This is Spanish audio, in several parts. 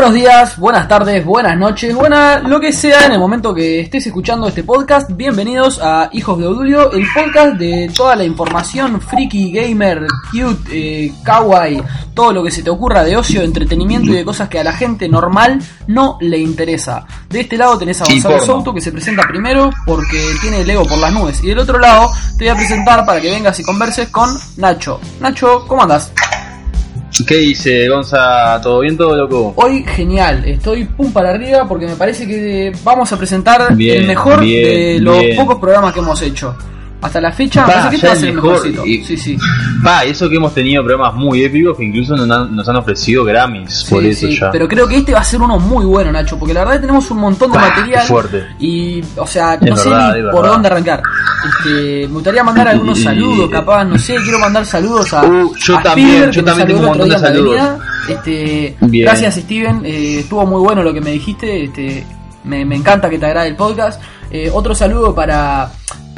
Buenos días, buenas tardes, buenas noches, buena lo que sea en el momento que estés escuchando este podcast. Bienvenidos a Hijos de Odulio, el podcast de toda la información friki, gamer, cute, eh, kawaii, todo lo que se te ocurra de ocio, entretenimiento y de cosas que a la gente normal no le interesa. De este lado tenés a Gonzalo porno. Souto que se presenta primero porque tiene el ego por las nubes. Y del otro lado te voy a presentar para que vengas y converses con Nacho. Nacho, ¿cómo andas? ¿Qué dice Gonza? ¿Todo bien, todo loco? Hoy genial, estoy pum para arriba porque me parece que vamos a presentar Bien, el mejor bien, de los bien. pocos programas que hemos hecho. Hasta la fecha, Pa, ya el mejor, mejorcito. y- Sí, sí. Pa, eso que hemos tenido programas muy épicos que incluso nos han, nos han ofrecido Grammys por eso sí, ya. Pero creo que este va a ser uno muy bueno, Nacho, porque la verdad tenemos un montón de Pa, material. fuerte. Y, o sea, Es no sé verdad, ni por verdad. dónde arrancar. Este, me gustaría mandar algunos Y- saludos, capaz, no sé, quiero mandar saludos a. Uh, yo a también, Spielberg, yo también tengo un montón de saludos. Este, Bien. gracias, Steven. eh, estuvo muy bueno lo que me dijiste. Este, me, me encanta que te agrade el podcast. Eh, otro saludo para.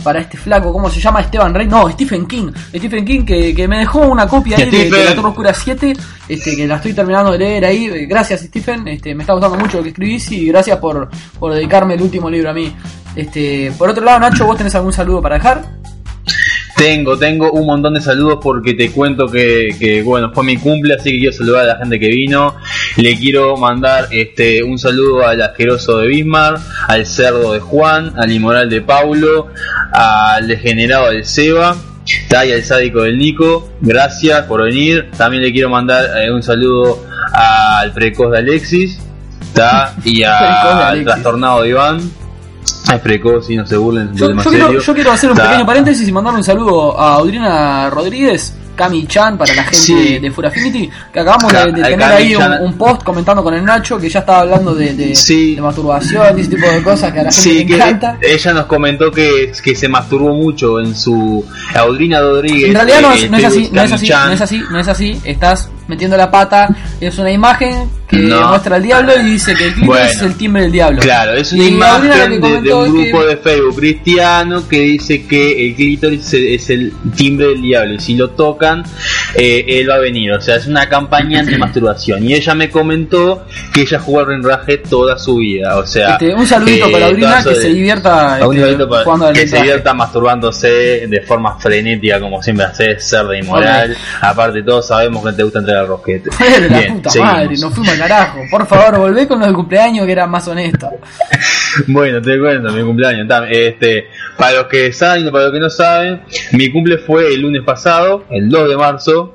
Para este flaco, ¿cómo se llama? Esteban Rey. No, Stephen King. Stephen King que, que me dejó una copia ahí de. La Torre Oscura 7. Este, que la estoy terminando de leer ahí. Gracias, Stephen. Este, me está gustando mucho lo que escribís y gracias por, por dedicarme el último libro a mí. Este, por otro lado, Nacho, ¿vos tenés algún saludo para dejar? Tengo, tengo un montón de saludos porque te cuento que, que, bueno, fue mi cumple, así que quiero saludar a la gente que vino. Le quiero mandar este un saludo al asqueroso de Bismar, al cerdo de Juan, al inmoral de Paulo, al degenerado del Seba. y al sádico del Nico, gracias por venir. También le quiero mandar eh, un saludo al precoz de Alexis ta, y al trastornado de Iván. Es precoz y no se burlen, Yo, yo quiero, yo quiero hacer un pequeño paréntesis y mandar un saludo a Audrina Rodríguez, Cami Chan, para la gente Sí. de, de Full Affinity, que acabamos Ca- de, tener ahí un, post comentando con el Nacho que ya estaba hablando de, de, Sí. de masturbación y ese tipo de cosas que a la gente Sí, le encanta. ella nos comentó que, que se masturbó mucho en su Audrina Rodríguez. En realidad no es, eh, no es así, no es Cami así, no es así, no es así, estás metiendo la pata, es una imagen que No. muestra al diablo y dice que el clítoris Bueno. es el timbre del diablo. Claro, es una Y imagen de, un que- grupo de Facebook cristiano que dice que el clítoris es, el timbre del diablo y si lo tocan, eh, él va a venir. O sea, es una campaña anti-masturbación. Y ella me comentó que ella jugó al rinraje toda su vida. O sea, Este, un saludito eh, para eso que de- se divierta este, para- jugando que se divierta masturbándose de forma frenética como siempre hace cerda inmoral. Aparte todos sabemos que te gusta entrar al rosquete. La puta seguimos. madre, nos fuimos al carajo. Por favor, volvé con los de cumpleaños que eran más honestos. Bueno, te cuento, mi cumpleaños. Este, para los que saben y para los que no saben, mi cumple fue el lunes pasado, el 2 de marzo.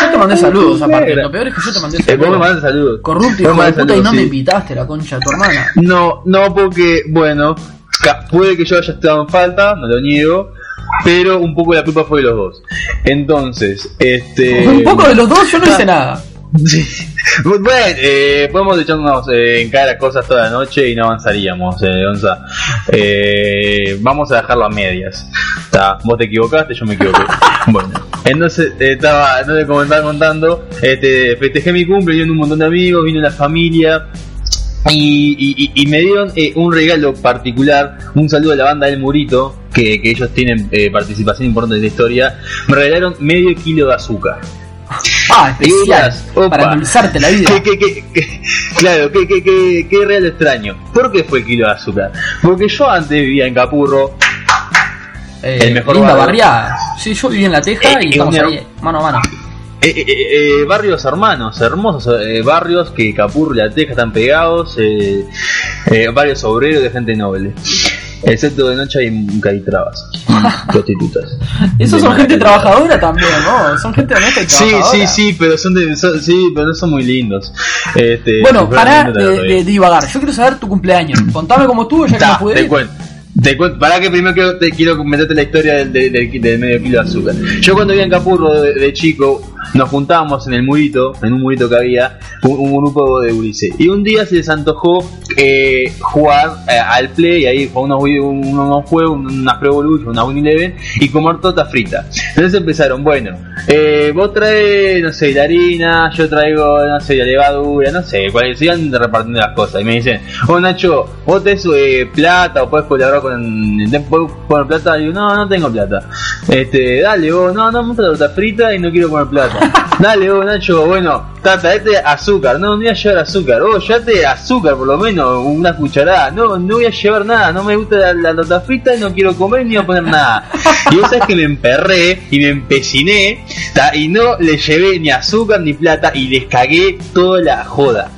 Yo te mandé saludos aparte. Lo peor es que yo te mandé Eh, vos me saludos. mandaste saludos. Corrupto, hijo de puta, y no saludos, me invitaste la concha de tu hermana. No, no, porque, bueno, puede que yo haya estado en falta, no lo niego, pero un poco la culpa fue de los dos. Entonces, este. Un poco de los dos, yo no hice nada. Sí. Bueno, eh, podemos echarnos eh, en cara cosas toda la noche y no avanzaríamos, eh, Gonza. Eh, vamos a dejarlo a medias. Ta, vos te equivocaste, yo me equivoqué. bueno, entonces eh, estaba, no como estaba contando, este, festejé mi cumple, vino un montón de amigos, vino la familia. Y- y me dieron eh, un regalo particular, un saludo a la banda del Murito, que, que ellos tienen eh, participación importante en la historia. Me regalaron medio kilo de azúcar. Ah, especial. Opa. Para endulzarte la vida. ¿Qué, qué, qué, claro, qué, qué, qué, real extraño. ¿Por qué fue kilo de azúcar? Porque yo antes vivía en Capurro, Eh, el mejor linda barrio. barriada. Sí, yo viví en La Teja Eh, y y estamos ahí, mano a mano. eh, eh, eh, barrios hermanos, hermosos eh, barrios que Capurro y La Teja están pegados, eh, eh, barrios obreros de gente noble. Excepto de noche hay caitrabas, prostitutas. Esos De son gente trabajadora también, ¿no? Son gente honesta y Sí, trabajadora. sí, sí, pero son de, son- sí, pero no son muy lindos. Este, Bueno, pará de, divagar. Yo quiero saber tu cumpleaños. Contame cómo estuvo, ya que Ta, no pude te cuento. Te cuento, para que primero quiero, te quiero meterte la historia del, del- del- del medio kilo de azúcar. Yo cuando vivía en Capurro de, de chico, nos juntábamos en el murito, en un murito que había, un, grupo de Ulises. Y un día se les antojó eh, jugar eh, al play, ahí fue unos, unos juegos, unas Pro Evolution, una Win Eleven, y comer torta frita. Entonces empezaron, bueno, eh, vos traes, no sé, la harina, yo traigo, no sé, la levadura, no sé, cuál, sigan repartiendo las cosas. Y me dicen, oh Nacho, vos tenés eh, plata o puedes colaborar con, ¿puedes poner plata? Y yo, no, no tengo plata. Este, dale vos, no, no, me torta frita y no quiero poner plata. terrible. Dale vos Nacho, bueno, trata, este azúcar, no, no voy a llevar azúcar, vos llévate azúcar por lo menos, una cucharada, no, no voy a llevar nada, no me gusta la, la torta frita, no quiero comer ni voy a poner nada. Y vos sabés que me emperré y me empeciné ta, y no le llevé ni azúcar ni plata y les cagué toda la joda,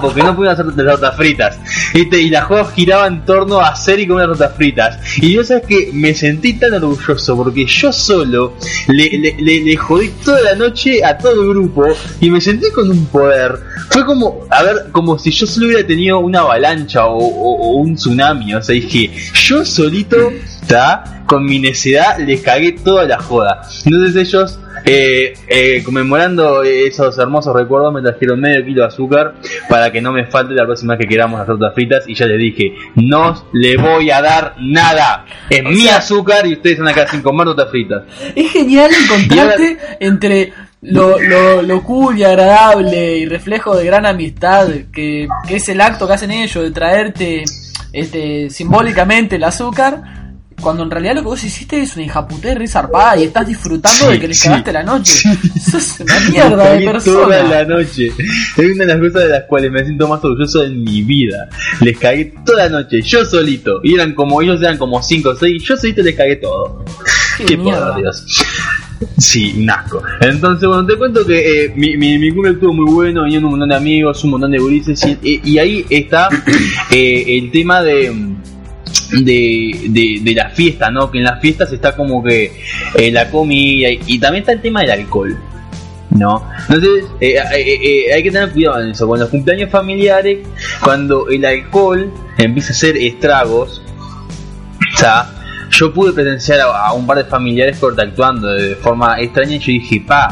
porque no pudieron hacer las tortas fritas. Este, y la joda giraba en torno a hacer y comer tortas fritas. Y yo sabes que me sentí tan orgulloso porque yo solo le, le, le, le jodí toda la noche a todo el grupo y me sentí con un poder. Fue como, a ver, como si yo solo hubiera tenido una avalancha o, o- o un tsunami. O sea, dije, yo solito, ¿está? con mi necedad, les cagué toda la joda. Entonces ellos, eh, eh, conmemorando esos hermosos recuerdos, me trajeron medio kilo de azúcar para que no me falte la próxima vez que queramos las tortas fritas. Y ya les dije, no le voy a dar nada. Es O mi sea- azúcar y ustedes van a quedar sin comer tortas fritas. Es genial el contraste entre lo, lo, lo cool y agradable y reflejo de gran amistad que, que es el acto que hacen ellos de traerte este simbólicamente el azúcar cuando en realidad lo que vos hiciste es una hijaputez re zarpada y estás disfrutando Sí, de que les sí. cagaste la noche. Eso es una mierda de Cagué Toda persona. la noche. Es una de las cosas de las cuales me siento más orgulloso en mi vida. Les cagué toda la noche, yo solito. Y eran como ellos, eran como 5 o 6. Yo solito les cagué todo. Qué Qué mierda. por Dios. Sí, un asco. Entonces, bueno, te cuento que eh, mi, mi, mi cumple estuvo muy bueno, vinieron un montón de amigos, un montón de gurises, y, ahí está eh, el tema de, de, de, de la ¿no? Que en las fiestas está como que eh, la comida y, también está el tema del alcohol. ¿No? Entonces, hay que tener cuidado en eso. Con los cumpleaños familiares, cuando el alcohol empieza a hacer estragos, sea, yo pude presenciar a, un par de familiares actuando de forma extraña y yo dije, pa,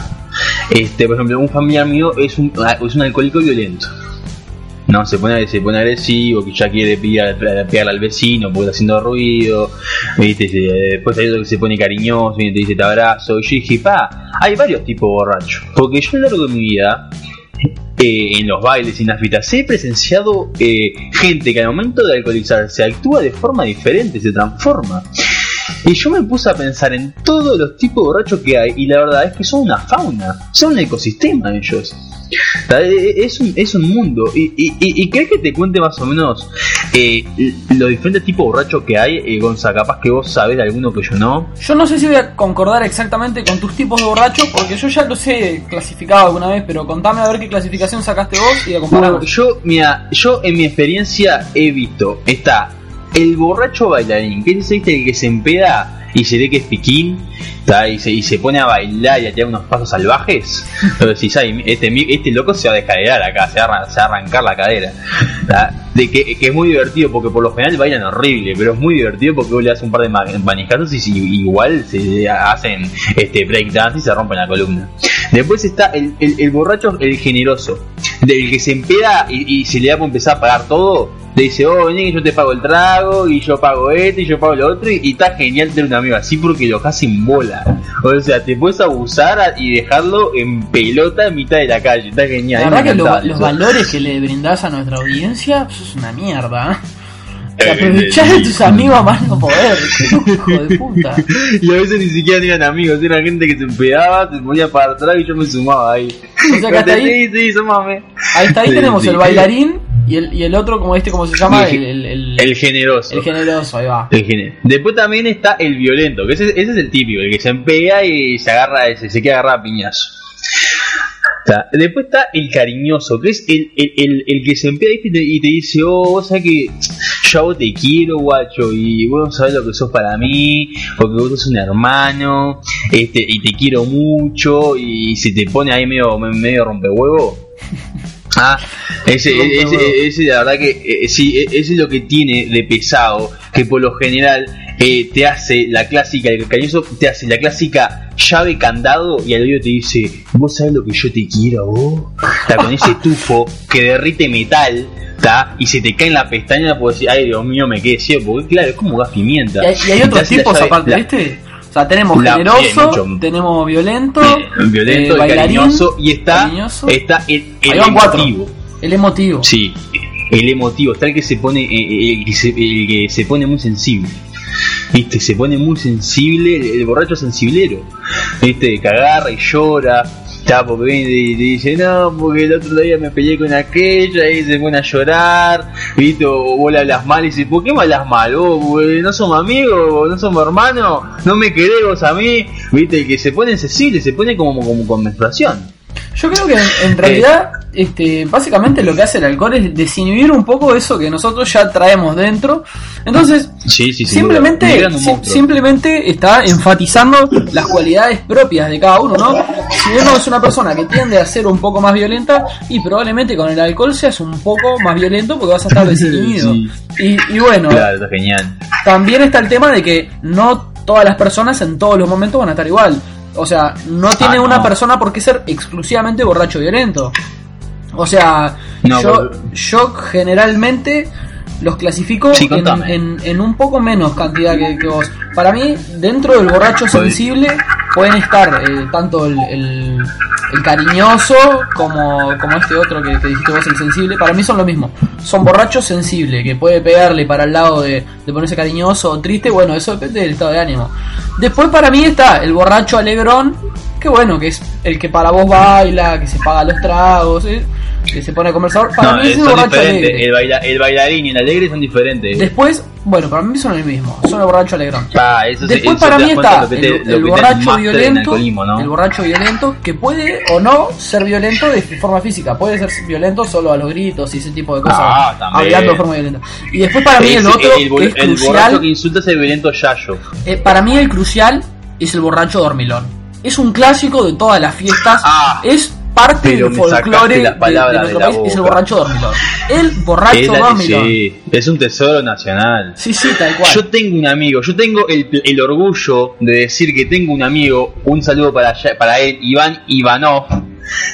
este, por ejemplo, un familiar mío es un, es un alcohólico violento. No, se pone, se pone agresivo, que ya quiere pegarle al vecino porque está haciendo ruido, ¿viste? Después hay otro que se pone cariñoso y te dice te abrazo. Y yo dije, pa, hay varios tipos borrachos. Porque yo a lo largo de mi vida, eh, en los bailes y en las fiestas, he presenciado eh, gente que al momento de alcoholizarse actúa de forma diferente, se transforma. Y yo me puse a pensar en todos los tipos de borrachos que hay, y la verdad es que son una fauna, son un ecosistema ellos. Es un, es un mundo. ¿Y, y, y- crees que te cuente más o menos eh, los diferentes tipos de borrachos que hay, eh, Gonza? Capaz que vos sabés de alguno que yo no. Yo no sé si voy a concordar exactamente con tus tipos de borrachos, porque yo ya los he clasificado alguna vez, pero contame a ver qué clasificación sacaste vos y Bueno, comparamos. yo, mira, yo en mi experiencia he visto, está el borracho bailarín, que es ese ¿viste? el que se empeda y se ve que es piquín, y se, y se pone a bailar y a tirar unos pasos salvajes. Pero si este, mi- este loco se va a descaderar acá, se va a, arrancar la cadera. De que, es muy divertido porque por lo general bailan horrible, pero es muy divertido porque vos le un par de ma- manijazos y si- igual se hacen este breakdance y se rompen la columna. Después está el, el, el borracho, el generoso, del que se empeda y, y se le da por empezar a pagar todo. Le dice, oh, vení que yo te pago el trago, y yo pago este, y yo pago lo otro, y, y está genial tener un amigo así porque lo dejas en bola. O sea, te puedes abusar a- y dejarlo en pelota en mitad de la calle. Está genial. La verdad que lo- los valores que le brindás a nuestra audiencia eso es una mierda. ¿eh? Te Eh, aprovechás de tus amigos a más no poder. Hijo de puta. Y a veces ni siquiera eran amigos, era gente que se empedaba, se ponía para atrás y yo me sumaba ahí. O sea que hasta ahí, Sí, sí, sumame. ahí, está, ahí Sí, tenemos sí. el bailarín y el, y el otro, como este, ¿cómo se llama? El, el- el, el- El generoso. el generoso, ahí va. Después también está el violento, que ese, ese es el típico, el que se empea y se agarra, se, se queda agarrado a piñazo. Está. Después está el cariñoso, que es el, el, el, el que se empea ¿viste? y te, y te dice, oh, vos sabés que yo te quiero, guacho, y vos no sabés lo que sos para mí, porque vos sos un hermano, este, y te quiero mucho, y se te pone ahí medio, medio rompehuevo. Ah, ese, ese, ese, la verdad que eh, sí, eh, ese es lo que tiene de pesado, que por lo general eh, te hace la clásica, el cariñoso te hace la clásica llave candado y al oído te dice, vos sabés lo que yo te quiero vos. Con ese tufo que derrite metal. ¿tá? Y se te cae en la pestaña, puedes decir, ay Dios mío, me quedé ciego. Porque claro, es como gas pimienta. Y hay, y hay otros tipos llave- aparte, la- ¿viste? O sea, tenemos La- generoso, tenemos violento, eh, violento, eh, bailarín, cariñoso y está, cariñoso. está el, el cuatro. emotivo. el emotivo. Sí, el emotivo, está el que se pone, eh, el, que se, el que se pone muy sensible. Viste, se pone muy sensible, el, el borracho sensiblero. Viste, que agarra y llora. Está, porque viene y dice, no, porque el otro día me peleé con aquella y se pone a llorar, viste, o vos le hablas mal y dice, ¿por qué me hablas mal? Vos, no somos amigos, no somos hermanos, no me querés vos a mí, viste, que se pone sensible, se pone como, como con menstruación. Yo creo que en, en realidad, este, básicamente lo que hace el alcohol es desinhibir un poco eso que nosotros ya traemos dentro. Entonces, Sí, sí, sí. simplemente, simplemente está enfatizando las cualidades propias de cada uno, ¿no? Si uno es una persona que tiende a ser un poco más violenta, y probablemente con el alcohol seas un poco más violento porque vas a estar desinhibido. Y, y bueno, Claro, está genial. también está el tema de que no todas las personas en todos los momentos van a estar igual. O sea, no tiene Ah, no. una persona por qué ser exclusivamente borracho violento. O sea, No, yo, pero- yo generalmente los clasifico Sí, en, en- en un poco menos cantidad que, que vos. Para mí, dentro del borracho sensible pueden estar eh, tanto el, cariñoso como, como este otro que, que dijiste vos, el sensible. Para mí son lo mismo. Son borrachos sensibles, que puede pegarle para el lado de, de ponerse cariñoso o triste. Bueno, eso depende del estado de ánimo. Después para mí está el borracho alegrón, que bueno, que es el que para vos baila, que se paga los tragos, eh, que se pone a conversar. Para No, mí es son. El, baila- el bailarín y el alegre son diferentes. Después, bueno, para mí son el mismo, son el borracho alegrón. Ah, eso Después eso para mí está te- el, borracho violento, el borracho violento que puede o no ser violento de forma física, puede ser violento solo a los gritos y ese tipo de cosas, Ah, también. hablando de forma violenta. Y después para mí el otro el, bo- que es el borracho crucial, que insulta es el violento Yayo. eh, para mí el crucial es el borracho dormilón. Es un clásico de todas las fiestas, Ah, es parte pero del folclore de, las de palabras nuestro de la país, es el boca. borracho dormilón. El borracho Es, la- sí, es un tesoro nacional. Sí, sí, tal cual. Yo tengo un amigo, yo tengo el, el orgullo de decir que tengo un amigo, un saludo para, para él, Iván Ivanov,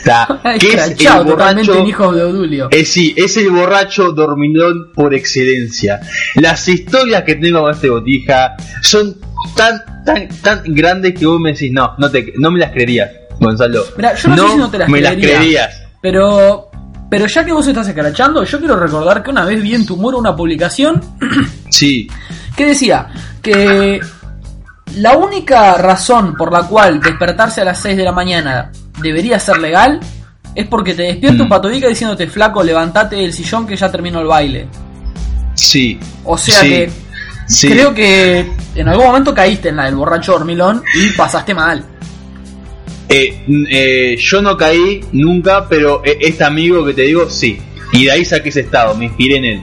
ta, que es el borracho hijo de Odulio. Eh, sí, es el borracho dormilón por excelencia. Las historias que tengo con este botija son tan, tan, tan grandes que vos me decís, no, no, te, no me las creerías, Gonzalo. Mirá, yo no sé si no te las me las creerías. Pero, pero ya que vos estás escrachando, yo quiero recordar que una vez vi en tu muro una publicación Sí, que decía que la única razón por la cual despertarse a las 6 de la mañana debería ser legal es porque te despierta Mm. un diciéndote flaco, levantate del sillón que ya terminó el baile. sí. O sea Sí, que sí. creo que en algún momento caíste en la del borracho dormilón y pasaste mal. Eh, eh, yo no caí nunca, pero eh, este amigo que te digo, sí. Y de ahí saqué ese estado, me inspiré en él.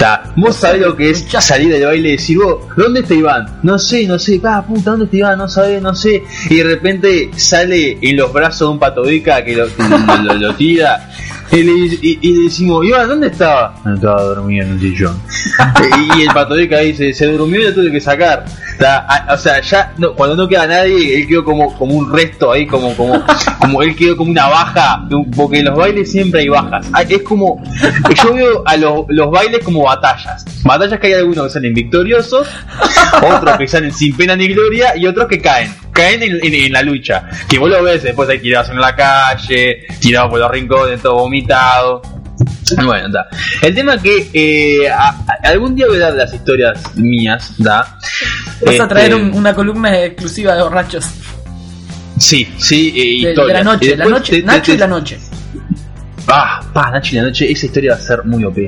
Ta, Vos sabés lo que es Ya. salir del baile y decir, vos, ¿dónde está Iván? No sé, no sé, pa, puta, ¿dónde está Iván? No sabés, no sé. Y de repente sale en los brazos de un patovica que lo, lo, lo- lo tira. Y le, y- y le decimos, Iván, ¿dónde estaba? No estaba dormido en un sillón. y, y el patovica dice, se durmió y lo tuve que sacar. Ta, a- o sea, ya no- cuando no queda nadie, él quedó como, como un resto ahí, como, como, como él quedó como una baja, porque en los bailes siempre hay bajas. Ah, Es como, yo veo a los, los bailes como batallas. Batallas que hay algunos que salen victoriosos, otros que salen sin pena ni gloria y otros que caen. Caen en, en- en la lucha. Que vos lo ves después hay tirados en la calle, tirados por los rincones, todo vomitado. Bueno, está. El tema es que eh, a- a- algún día voy a dar las historias mías, ¿da? Vas a traer Este, un- una columna exclusiva de borrachos. Sí, sí, eh, De, de la noche, la noche, te- y la noche. Ah, pa, Nacho y la noche, esa historia va a ser muy OP.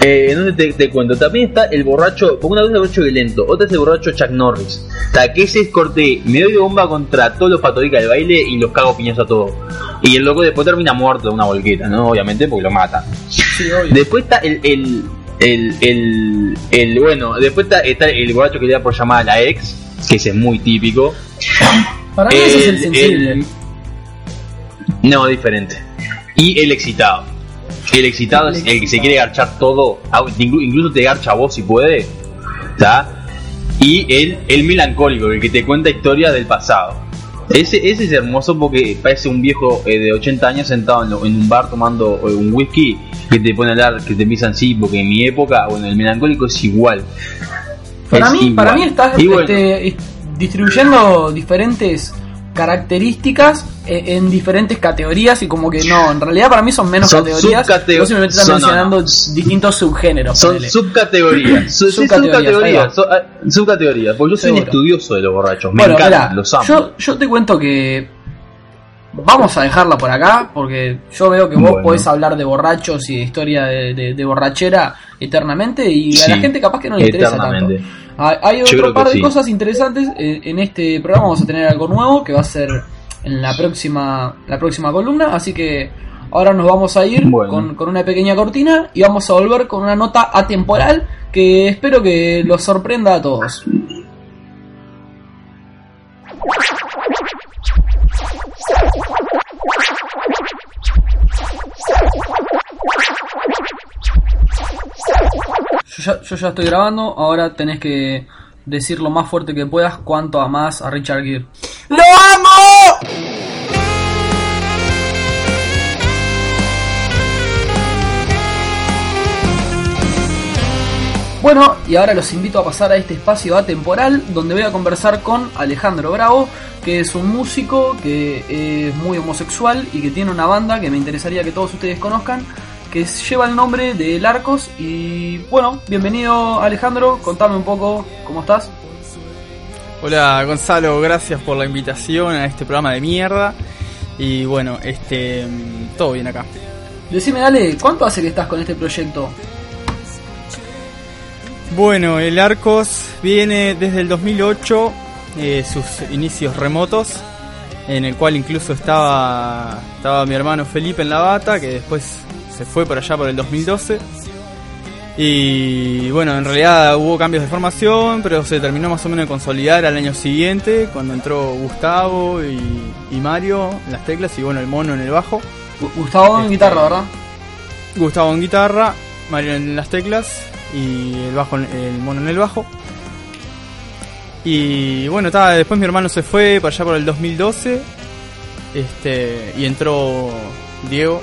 Eh, ¿Dónde te, te cuento? También está el borracho, porque una vez el borracho violento, otra es el borracho Chuck Norris. Ta, que ese es corte, me doy de bomba contra todos los patodicas del baile y los cago piñazo a todos. Y el loco después termina muerto de una volqueta, ¿no? Obviamente porque lo matan. Sí, obvio. Después está el, el, el, el, el- bueno, después está, está el borracho que le da por llamar a la ex, que ese es muy típico. Para mí ese es el sensible. no, diferente. Y el excitado. El excitado es el que se quiere garchar todo, incluso te garcha a vos si puede. ¿Está? Y el, el melancólico, el que te cuenta historias del pasado. Ese, ese es hermoso porque parece un viejo eh, de 80 años sentado en, lo- en un bar tomando eh, un whisky que te pone a hablar, que te empiezan así, porque en mi época, bueno, el melancólico es igual. Para Es mí, igual. para mí estás bueno, este, est- distribuyendo diferentes características en, en diferentes categorías y como que no, en realidad para mí son menos Son categorías. Vos simplemente no, mencionando no. distintos subgéneros. son ponele. subcategorías. Su- Subcategorías, so- ah, subcategorías. Porque yo soy un estudioso de los borrachos. Me Bueno, encantan, mirá, los amo. yo, yo te cuento que vamos a dejarla por acá porque yo veo que vos Bueno. podés hablar de borrachos y de historia de, de- de borrachera eternamente y a la gente capaz que no le interesa tanto. Eternamente. Hay- Yo otro par de sí. cosas interesantes. eh, En este programa vamos a tener algo nuevo que va a ser en la próxima, la próxima columna. Así que ahora nos vamos a ir Bueno. con, con una pequeña cortina y vamos a volver con una nota atemporal que espero que los sorprenda a todos. Ya, yo ya estoy grabando, ahora tenés que decir lo más fuerte que puedas cuánto amás a Richard Gere. ¡Lo amo! Bueno, y ahora los invito a pasar a este espacio atemporal donde voy a conversar con Alejandro Bravo, que es un músico que es muy homosexual y que tiene una banda que me interesaría que todos ustedes conozcan, que lleva el nombre de El Arcos. Y bueno, bienvenido Alejandro, contame un poco cómo estás. Hola Gonzalo, gracias por la invitación a este programa de mierda. Y bueno, este mm, todo bien acá. Decime, dale, ¿cuánto hace que estás con este proyecto? Bueno, el Arcos viene desde el 2008, eh, sus inicios remotos, en el cual incluso estaba, estaba mi hermano Felipe en la bata, que después se fue por allá por el 2012. Y bueno, en realidad hubo cambios de formación, pero se terminó más o menos de consolidar al año siguiente, cuando entró Gustavo y, y Mario en las teclas y bueno, el mono en el bajo. Gu- Gustavo en Este- guitarra, ¿verdad? Gustavo en guitarra, Mario en las teclas y el bajo el mono en el bajo. Y bueno, ta, después mi hermano se fue para allá por el 2012. Este, y entró Diego,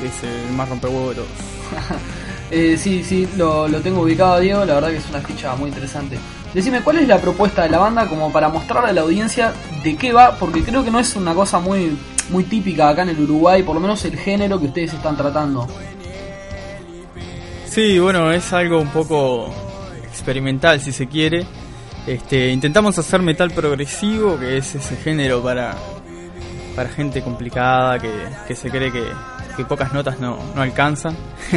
que es el más rompehuevo de todos. Eh, sí, sí, lo, lo tengo ubicado, Diego. La verdad que es una ficha muy interesante. Decime, ¿cuál es la propuesta de la banda como para mostrarle a la audiencia de qué va? Porque creo que no es una cosa muy, muy típica acá en el Uruguay, por lo menos el género que ustedes están tratando. Sí, bueno, es algo un poco experimental si se quiere. Este, intentamos hacer metal progresivo, que es ese género para, para gente complicada que, que se cree que, que pocas notas no, no alcanzan.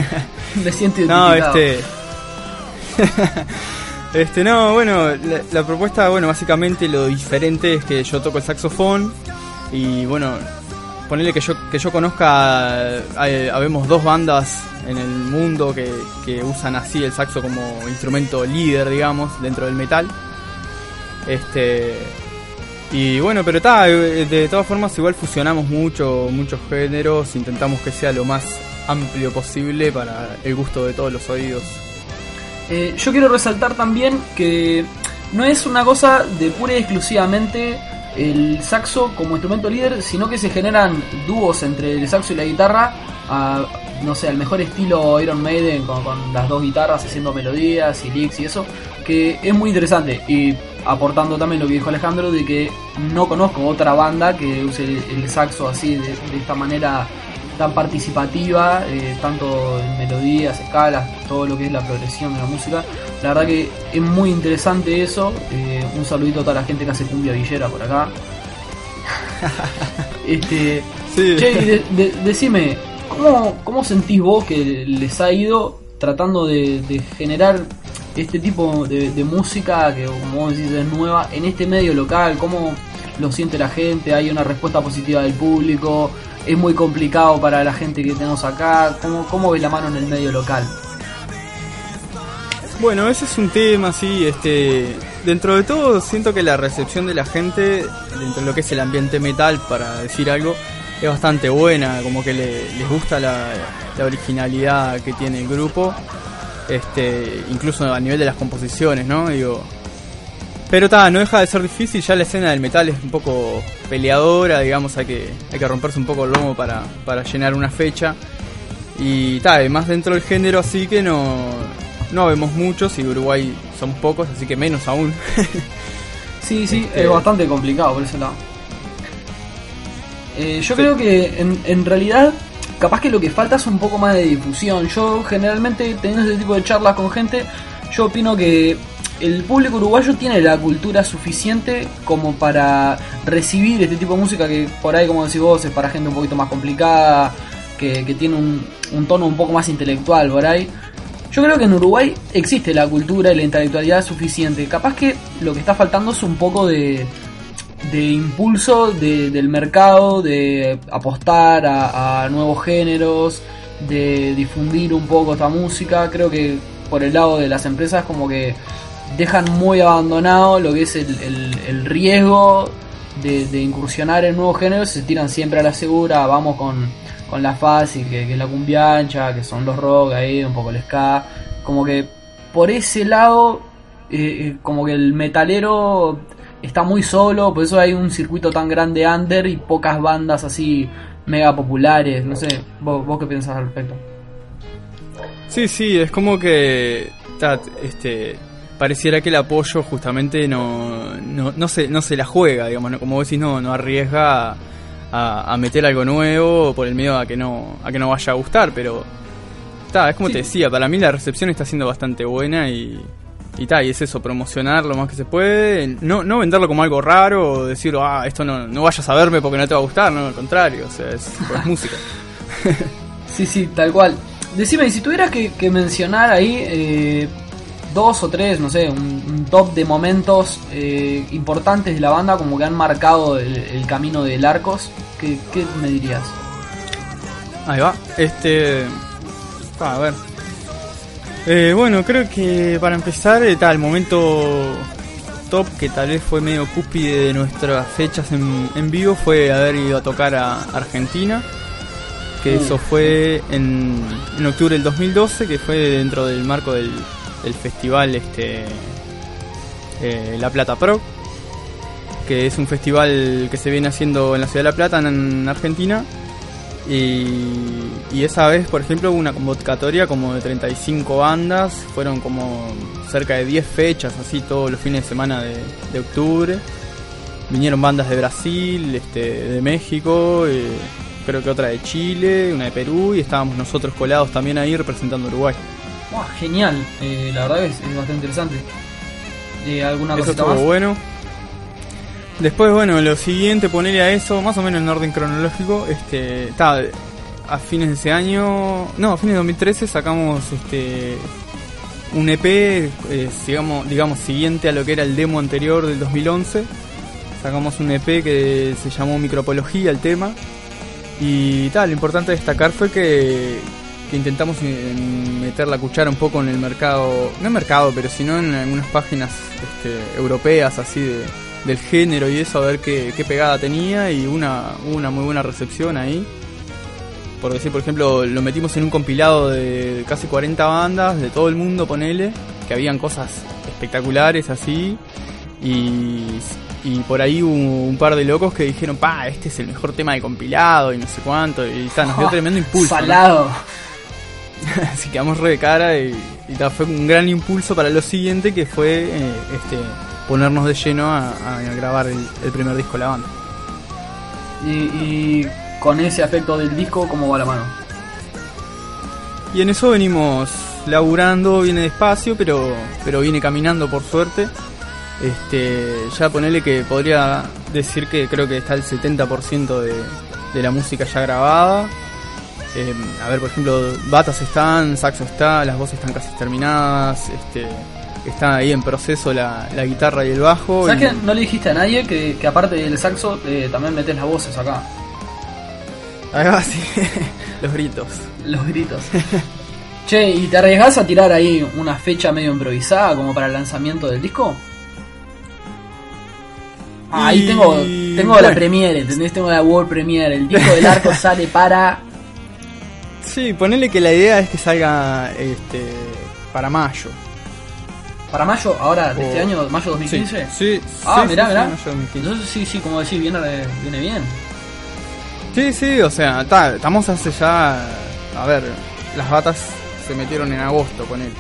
Me siento No, este. este, no, bueno, la, la propuesta, bueno, básicamente lo diferente es que yo toco el saxofón y bueno, ponerle que yo que yo conozca, hay- habemos dos bandas en el mundo que, que usan así el saxo como instrumento líder, digamos, dentro del metal. Este. Y bueno, pero está, de todas formas igual fusionamos mucho, muchos géneros, intentamos que sea lo más amplio posible para el gusto de todos los oídos. Eh, yo quiero resaltar también que no es una cosa de pura y exclusivamente el saxo como instrumento líder, sino que se generan dúos entre el saxo y la guitarra, no sé, al mejor estilo Iron Maiden, con, con las dos guitarras haciendo melodías y licks y eso, que es muy interesante. Y aportando también lo que dijo Alejandro, de que no conozco otra banda que use el, el saxo así, de, de esta manera tan participativa, eh, tanto en melodías, escalas, todo lo que es la progresión de la música. La verdad que es muy interesante eso. eh, un saludito a toda la gente que hace cumbia villera por acá. este, Sí. che, y de- de- decime, ¿cómo, ¿cómo sentís vos que les ha ido tratando de generar este tipo de, música que, como vos decís, es nueva en este medio local? ¿Cómo lo siente la gente? ¿Hay una respuesta positiva del público? ¿Es muy complicado para la gente que tenemos acá? ¿Cómo, cómo ves la mano en el medio local? Bueno, ese es un tema, sí, este, dentro de todo siento que la recepción de la gente, dentro de lo que es el ambiente metal, para decir algo, es bastante buena, como que le- les gusta la originalidad que tiene el grupo, este, incluso a nivel de las composiciones, ¿no? Digo, Pero ta, no deja de ser difícil, ya la escena del metal es un poco peleadora, digamos, hay que, hay que romperse un poco el lomo para, para llenar una fecha. Y ta, además dentro del género así que no, no vemos muchos y Uruguay somos pocos, así que menos aún. Sí, sí, Este- es bastante complicado por ese lado. Eh, yo creo que en, en realidad, capaz que lo que falta es un poco más de difusión. Yo generalmente, teniendo este tipo de charlas con gente, yo opino que el público uruguayo tiene la cultura suficiente como para recibir este tipo de música que por ahí, como decís vos, es para gente un poquito más complicada, que, tiene un, un tono un poco más intelectual por ahí. Yo creo que en Uruguay existe la cultura y la intelectualidad suficiente. Capaz que lo que está faltando es un poco de, de impulso de- del mercado, de apostar a, nuevos géneros, de difundir un poco esta música. Creo que por el lado de las empresas como que dejan muy abandonado lo que es el, el- riesgo de, de incursionar en nuevos géneros, se tiran siempre a la segura, vamos con, con la fácil, que, que es la cumbiancha, que son los rock ahí, un poco el ska, como que por ese lado, eh, eh, como que el metalero está muy solo, por eso hay un circuito tan grande under y pocas bandas así mega populares, no sé, vos, vos qué pensás al respecto. Sí, sí, es como que este pareciera que el apoyo justamente no, no, no, se, no se la juega, digamos, ¿no? como vos decís, no, no arriesga a, a meter algo nuevo por el miedo a que no, a que no vaya a gustar, pero ta, es como Sí. te decía, para mí la recepción está siendo bastante buena y, y ta, y es eso, promocionar lo más que se puede, no, no venderlo como algo raro o decir, ah, esto no, no vayas a verme porque no te va a gustar, no, al contrario, o sea, es, es música. Sí, sí, tal cual. Decime, y si tuvieras que, que mencionar ahí eh, dos o tres, no sé, un, un top de momentos eh, importantes de la banda, como que han marcado el, el camino del Arcos, ¿qué, qué me dirías? Ahí va. Este. A ver. Eh, bueno, creo que para empezar, eh, tal, el momento top que tal vez fue medio cúspide de nuestras fechas en, en vivo fue haber ido a tocar a Argentina. Que Uh, eso fue en, en octubre del 2012, que fue dentro del marco del, del festival este eh, La Plata Pro, que es un festival que se viene haciendo en la ciudad de La Plata, en Argentina. Y, y esa vez, por ejemplo, hubo una convocatoria como de 35 bandas, fueron como cerca de 10 fechas, así todos los fines de semana de, de octubre. Vinieron bandas de Brasil, este, de México, eh, creo que otra de Chile, una de Perú, y estábamos nosotros colados también ahí representando a Uruguay. Genial, eh, la verdad es, es bastante interesante. Eh, ¿Alguna Eso estuvo más? bueno. Después, bueno, lo siguiente, ponerle a eso, más o menos en orden cronológico, este, ta, a fines de ese año, no, a fines de 2013 sacamos este un EP, eh, digamos, digamos, siguiente a lo que era el demo anterior del 2011. Sacamos un EP que se llamó Micropología, el tema. Y tal, lo importante de destacar fue que, que intentamos eh, meter la cuchara un poco en el mercado, no en mercado, pero sino en algunas páginas este, europeas así de, del género y eso, a ver qué, qué pegada tenía y una, una muy buena recepción ahí. Por decir, por ejemplo, lo metimos en un compilado de casi 40 bandas de todo el mundo, ponele, que habían cosas espectaculares así. Y, y por ahí hubo un par de locos que dijeron, pa, este es el mejor tema de compilado y no sé cuánto. Y ta, nos dio tremendo impulso. ¿no? Salado. Así quedamos re de cara y, y ta, fue un gran impulso para lo siguiente que fue eh, este ponernos de lleno a, a grabar el, el primer disco de la banda. Y, y con ese aspecto del disco, ¿cómo va la mano? Y en eso venimos laburando, viene despacio, pero, pero viene caminando por suerte. Este, ya ponele que podría decir que creo que está el 70% de, de la música ya grabada. Eh, a ver, por ejemplo, batas están, saxo está, las voces están casi terminadas, este, está ahí en proceso la, la guitarra y el bajo. ¿Sabes y- que no le dijiste a nadie que, que aparte del saxo eh, también metes las voces acá? Va, sí, los gritos. Los gritos. che, ¿y te arriesgás a tirar ahí una fecha medio improvisada como para el lanzamiento del disco? Ah, Ahí tengo, tengo la premiere, ¿entendés? Tengo la World Premiere. El disco del arco sale para. Sí, ponele que la idea es que salga este, para mayo. Para mayo, ahora, de O- este año, mayo Sí, 2015. sí, Ah, sí, mirá, sí, mirá. sí, 2015. Entonces sí, sí, como decir, viene, viene bien. Sí, sí, o sea, ta, estamos hace ya. A ver, las batas se metieron en agosto con él.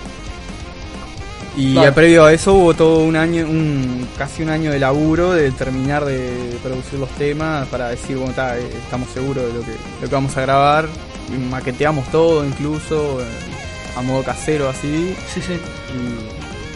Y Claro. previo a eso hubo todo un año, un casi un año de laburo de terminar de producir los temas para decir, bueno, ta, eh, estamos seguros de lo que, lo que vamos a grabar. Maqueteamos todo incluso, eh, a modo casero así. Sí, sí. Y,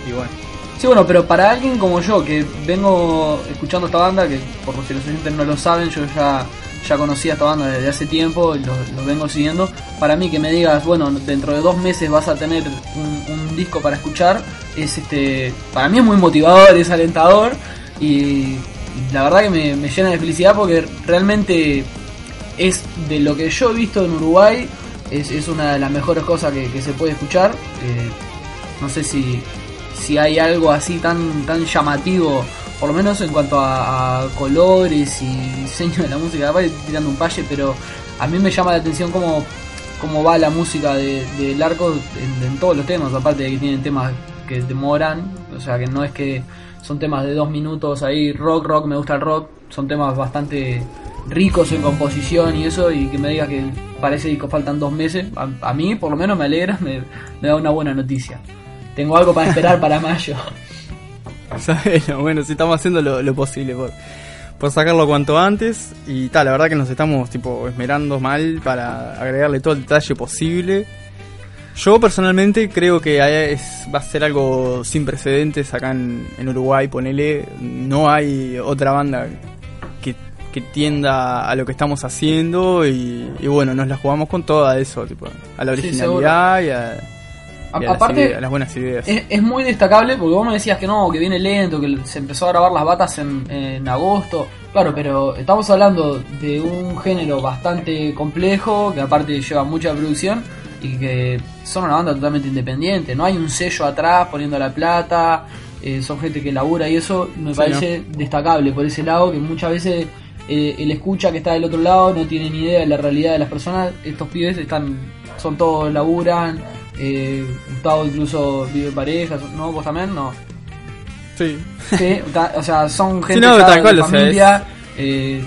y bueno. Sí, bueno, pero para alguien como yo, que vengo escuchando esta banda, que por si los oyentes no lo saben, yo ya, ya conocía esta banda desde hace tiempo, y los vengo siguiendo. Para mí que me digas, bueno, dentro de dos meses vas a tener un, disco para escuchar, es este, para mí es muy motivador, es alentador, y, la verdad que me, llena de felicidad porque realmente es de lo que yo he visto en Uruguay, es, una de las mejores cosas que, que se puede escuchar. Eh, no sé si, si hay algo así tan, tan llamativo, por lo menos en cuanto a, colores y diseño de la música. Capaz tirando un palle, pero a mí me llama la atención cómo, cómo va la música de, del arco en, todos los temas, aparte de que tienen temas que demoran, o sea que no es que son temas de dos minutos ahí, rock, rock, me gusta el rock, son temas bastante ricos en composición y eso, y que me digas que para ese disco faltan dos meses, a, a mí por lo menos me alegra, me da una buena noticia. Tengo algo para esperar para mayo. Bueno, bueno, sí estamos haciendo lo, lo posible por, por sacarlo cuanto antes. Y tal, la verdad que nos estamos tipo esmerando mal para agregarle todo el detalle posible. Yo personalmente creo que es, va a ser algo sin precedentes acá en, en Uruguay, ponele. No hay otra banda que, que tienda a lo que estamos haciendo y, y bueno, nos la jugamos con todo eso, tipo, a la Sí, originalidad y, a, A- las aparte, ideas- las buenas ideas. Es, es muy destacable porque vos me decías que no, que viene lento, que se empezó a grabar las batas en, en agosto. Claro, pero estamos hablando de un género bastante complejo, que aparte lleva mucha producción y que son una banda totalmente independiente. No hay un sello atrás poniendo la plata, eh, son gente que labura y eso me Sí, parece destacable por ese lado, que muchas veces eh, el escucha que está del otro lado no tiene ni idea de la realidad de las personas. Estos pibes están, son todos laburan. Eh, Gustavo incluso vive en pareja, ¿no? ¿Vos también? No. Sí. Sí, o sea, son gente no, ya tal de cual, o sea, familia. eh,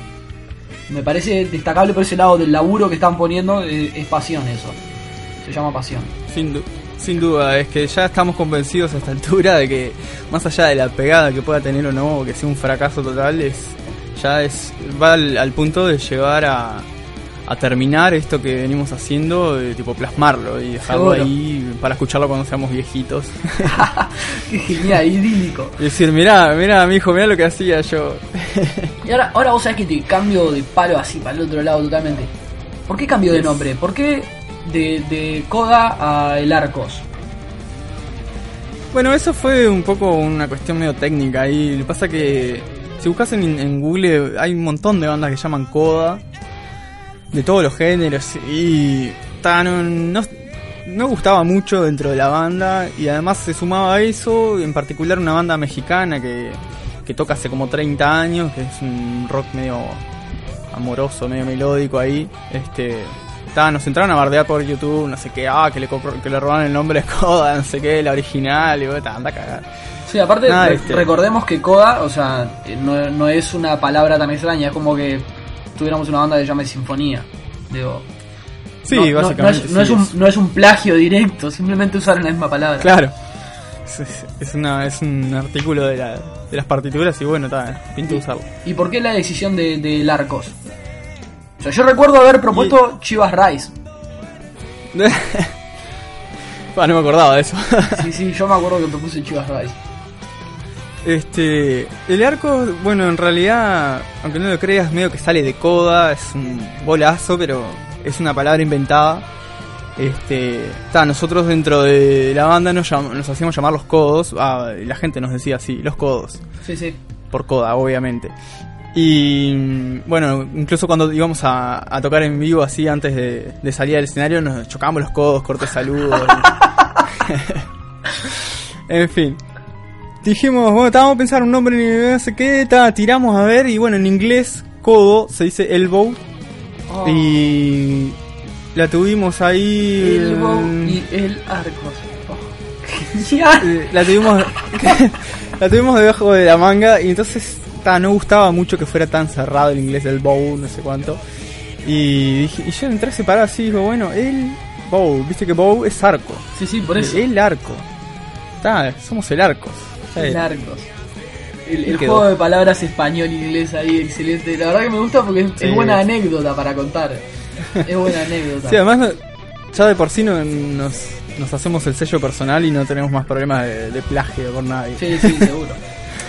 me parece destacable por ese lado del laburo que están poniendo. eh, es pasión eso. Se llama pasión. Sin, du- sin duda, es que ya estamos convencidos a esta altura de que más allá de la pegada que pueda tener o no, que sea un fracaso total, es ya es va al, al punto de llegar a, a terminar esto que venimos haciendo, de tipo plasmarlo y dejarlo Seguro. ahí para escucharlo cuando seamos viejitos. Qué genial, idílico. y decir, mirá, mirá, mi hijo, mirá lo que hacía yo. Y ahora, ahora vos sabés que te cambio de palo así para el otro lado totalmente. ¿Por qué cambio de nombre? ¿Por qué de, de Coda a El Arcos? Bueno, eso fue un poco una cuestión medio técnica y lo que pasa que si buscas en, en Google hay un montón de bandas que llaman Coda de todos los géneros y ta, no, no, gustaba mucho dentro de la banda y además se sumaba a eso, en particular una banda mexicana que, que toca hace como 30 años, que es un rock medio amoroso, medio melódico ahí, este ta, nos entraron a bardear por YouTube, no sé qué, ah, que le, que le robaron el nombre de Coda, no sé qué, la original, y bueno, ta, anda a cagar. Sí, aparte, Nada, este- recordemos que Coda, o sea, no, no es una palabra tan extraña, es como que tuviéramos una banda que se llame Sinfonía. Digo, Sí, no, no- básicamente. No, es, no sí, es un, es- no es un plagio directo, simplemente usaron la misma palabra. Claro. Es, es- es una, es un artículo de, la, de las partituras y bueno, está, pinta usarlo. ¿Y por qué la decisión de, de Larcos? O sea, yo recuerdo haber propuesto Chivas Rice. Ah, no me acordaba de eso. Sí, sí, yo me acuerdo que propuse Chivas Rice. Este, el arco, bueno, en realidad, aunque no lo creas, medio que sale de coda, es un bolazo, pero es una palabra inventada. Este, está, nosotros dentro de la banda nos, llam- nos hacíamos llamar los codos, ah, la gente nos decía así, los codos. Sí, sí. por coda, obviamente. Y mm, bueno, incluso cuando íbamos a, a tocar en vivo así antes de, de salir al escenario nos chocábamos los codos, cortes saludos. en fin. Dijimos, bueno, estábamos a pensar un nombre no sé qué, ta, tiramos a ver y bueno, en inglés codo se dice elbow Oh, y la tuvimos ahí el Bow mm, y el Arcos. Oh, Ya. La tuvimos la tuvimos debajo de la manga y entonces ta, no gustaba mucho que fuera tan cerrado el inglés del bow, no sé cuánto. Y, dije, y yo entré separado así, digo, bueno, el bow, viste que bow es arco. Sí, sí, por eso. El arco. Ta, somos el arcos. Es. Largos. El, juego de palabras español-inglés ahí, excelente. La verdad que me gusta porque es, Sí. es buena anécdota para contar. Es buena anécdota. Sí, además ya de por sí no- nos, nos hacemos el sello personal y no tenemos más problemas de, de plagio por nadie. Sí, sí, seguro.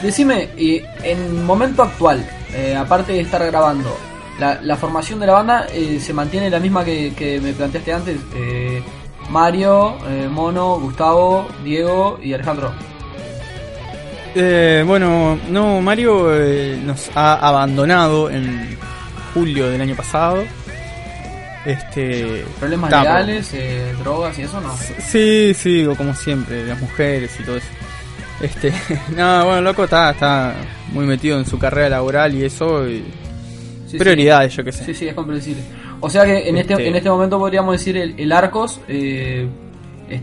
Decime, y en momento actual, eh, aparte de estar grabando, la, la formación de la banda eh, se mantiene la misma que, que me planteaste antes. Eh, Mario, eh, Mono, Gustavo, Diego y Alejandro. Eh, bueno, no, Mario eh, nos ha abandonado en julio del año pasado. Este. ¿Problemas ta, legales, eh, drogas y eso no? Sí, sí, como siempre, las mujeres y todo eso. Este, no, bueno, loco está, está muy metido en su carrera laboral y eso. y Sí, sí. prioridades, yo qué sé. Sí, sí, es comprensible. O sea que en este, Este- en este momento podríamos decir el, el Arcos eh,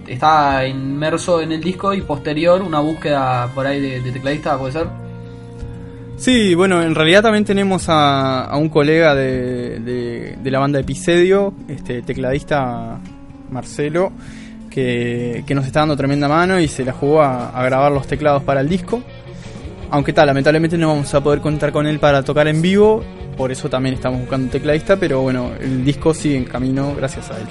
está inmerso en el disco y posterior una búsqueda por ahí de, tecladista, ¿puede ser? Sí, bueno, en realidad también tenemos a, un colega de, de- de la banda Epicedio, este tecladista Marcelo, que, que nos está dando tremenda mano y se la jugó a, a grabar los teclados para el disco. Aunque tal, lamentablemente no vamos a poder contar con él para tocar en vivo, por eso también estamos buscando un tecladista, pero bueno, el disco sigue en camino gracias a él.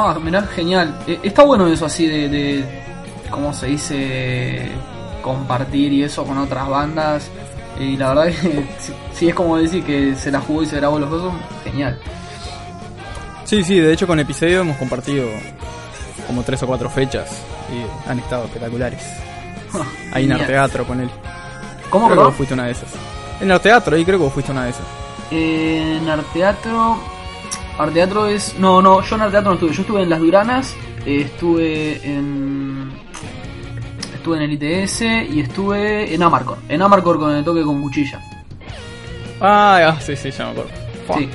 Ah, mirá, genial. Eh, está bueno eso así de, de, ¿cómo se dice? Compartir y eso con otras bandas. Y la verdad que si, si es como decir que se la jugó y se grabó los dos, genial. Sí, sí, de hecho con Epicedio hemos compartido como tres o cuatro fechas y han estado espectaculares. Ahí en. Arteatro con él. ¿Cómo, creo que vos fuiste una de esas. En Arteatro, ahí creo que vos fuiste una de esas. En Arteatro. Arteatro es. No, no, yo en Arteatro no estuve. Yo estuve en Las Duranas, eh, estuve en. Estuve en el ITS y estuve en Amarcor. En Amarcor con el toque con cuchilla. Ah, ah, sí, sí, ya me acuerdo. Fua. Sí.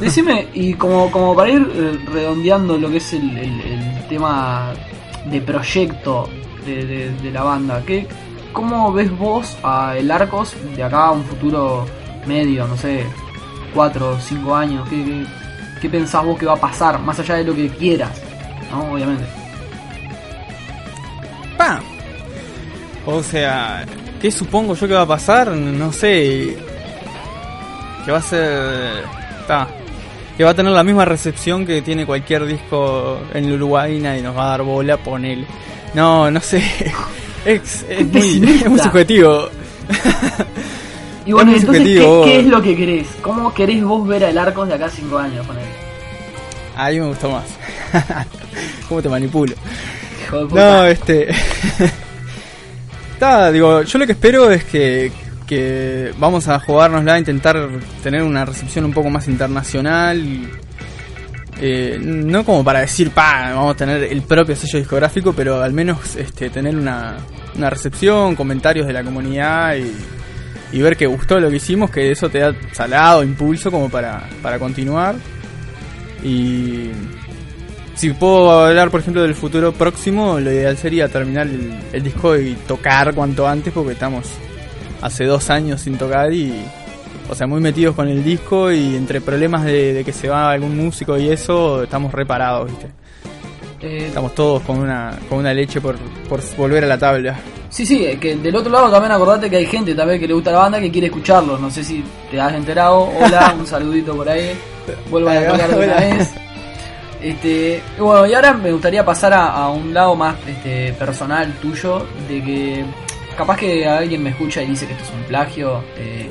Decime, y como, como para ir eh, redondeando lo que es el, el- el tema de proyecto de, de- de la banda, ¿qué, ¿cómo ves vos a el Arcos de acá a un futuro medio, no sé, 4 o 5 años? ¿Qué, qué, qué pensás vos que va a pasar, más allá de lo que quieras? ¿No? Obviamente. Pa. O sea, ¿qué supongo yo que va a pasar? No sé. Que va a ser. Ta. Que va a tener la misma recepción que tiene cualquier disco en Uruguay y nadie nos va a dar bola, ponele. No, no sé. Es, es, muy, es muy subjetivo. Y bueno, muy entonces, ¿qué, es lo que querés? ¿Cómo querés vos ver al Arcos de acá a 5 años? Ponele? Ahí me gustó más. ¿Cómo te manipulo? Hijo de puta. No, este. Ta, digo, yo lo que espero es que, que vamos a jugárnosla, a intentar tener una recepción un poco más internacional. Eh, no como para decir, pa, vamos a tener el propio sello discográfico, pero al menos este, tener una, una recepción, comentarios de la comunidad y, y ver que gustó lo que hicimos, que eso te da salado, impulso como para, para continuar. Y si puedo hablar, por ejemplo, del futuro próximo, lo ideal sería terminar el, el disco y tocar cuanto antes, porque estamos hace dos años sin tocar y, o sea, muy metidos con el disco y entre problemas de, de que se va algún músico y eso, estamos reparados, ¿viste? Eh, Estamos todos con una, con una leche por, por volver a la tabla. Sí, sí, que del otro lado también acordate que hay gente también que le gusta la banda que quiere escucharlo. No sé si te has enterado. Hola, un saludito por ahí. Vuelvan a tocar de una vez. Este, bueno, y ahora me gustaría pasar a, a un lado más este, personal tuyo, de que capaz que alguien me escucha y dice que esto es un plagio, eh,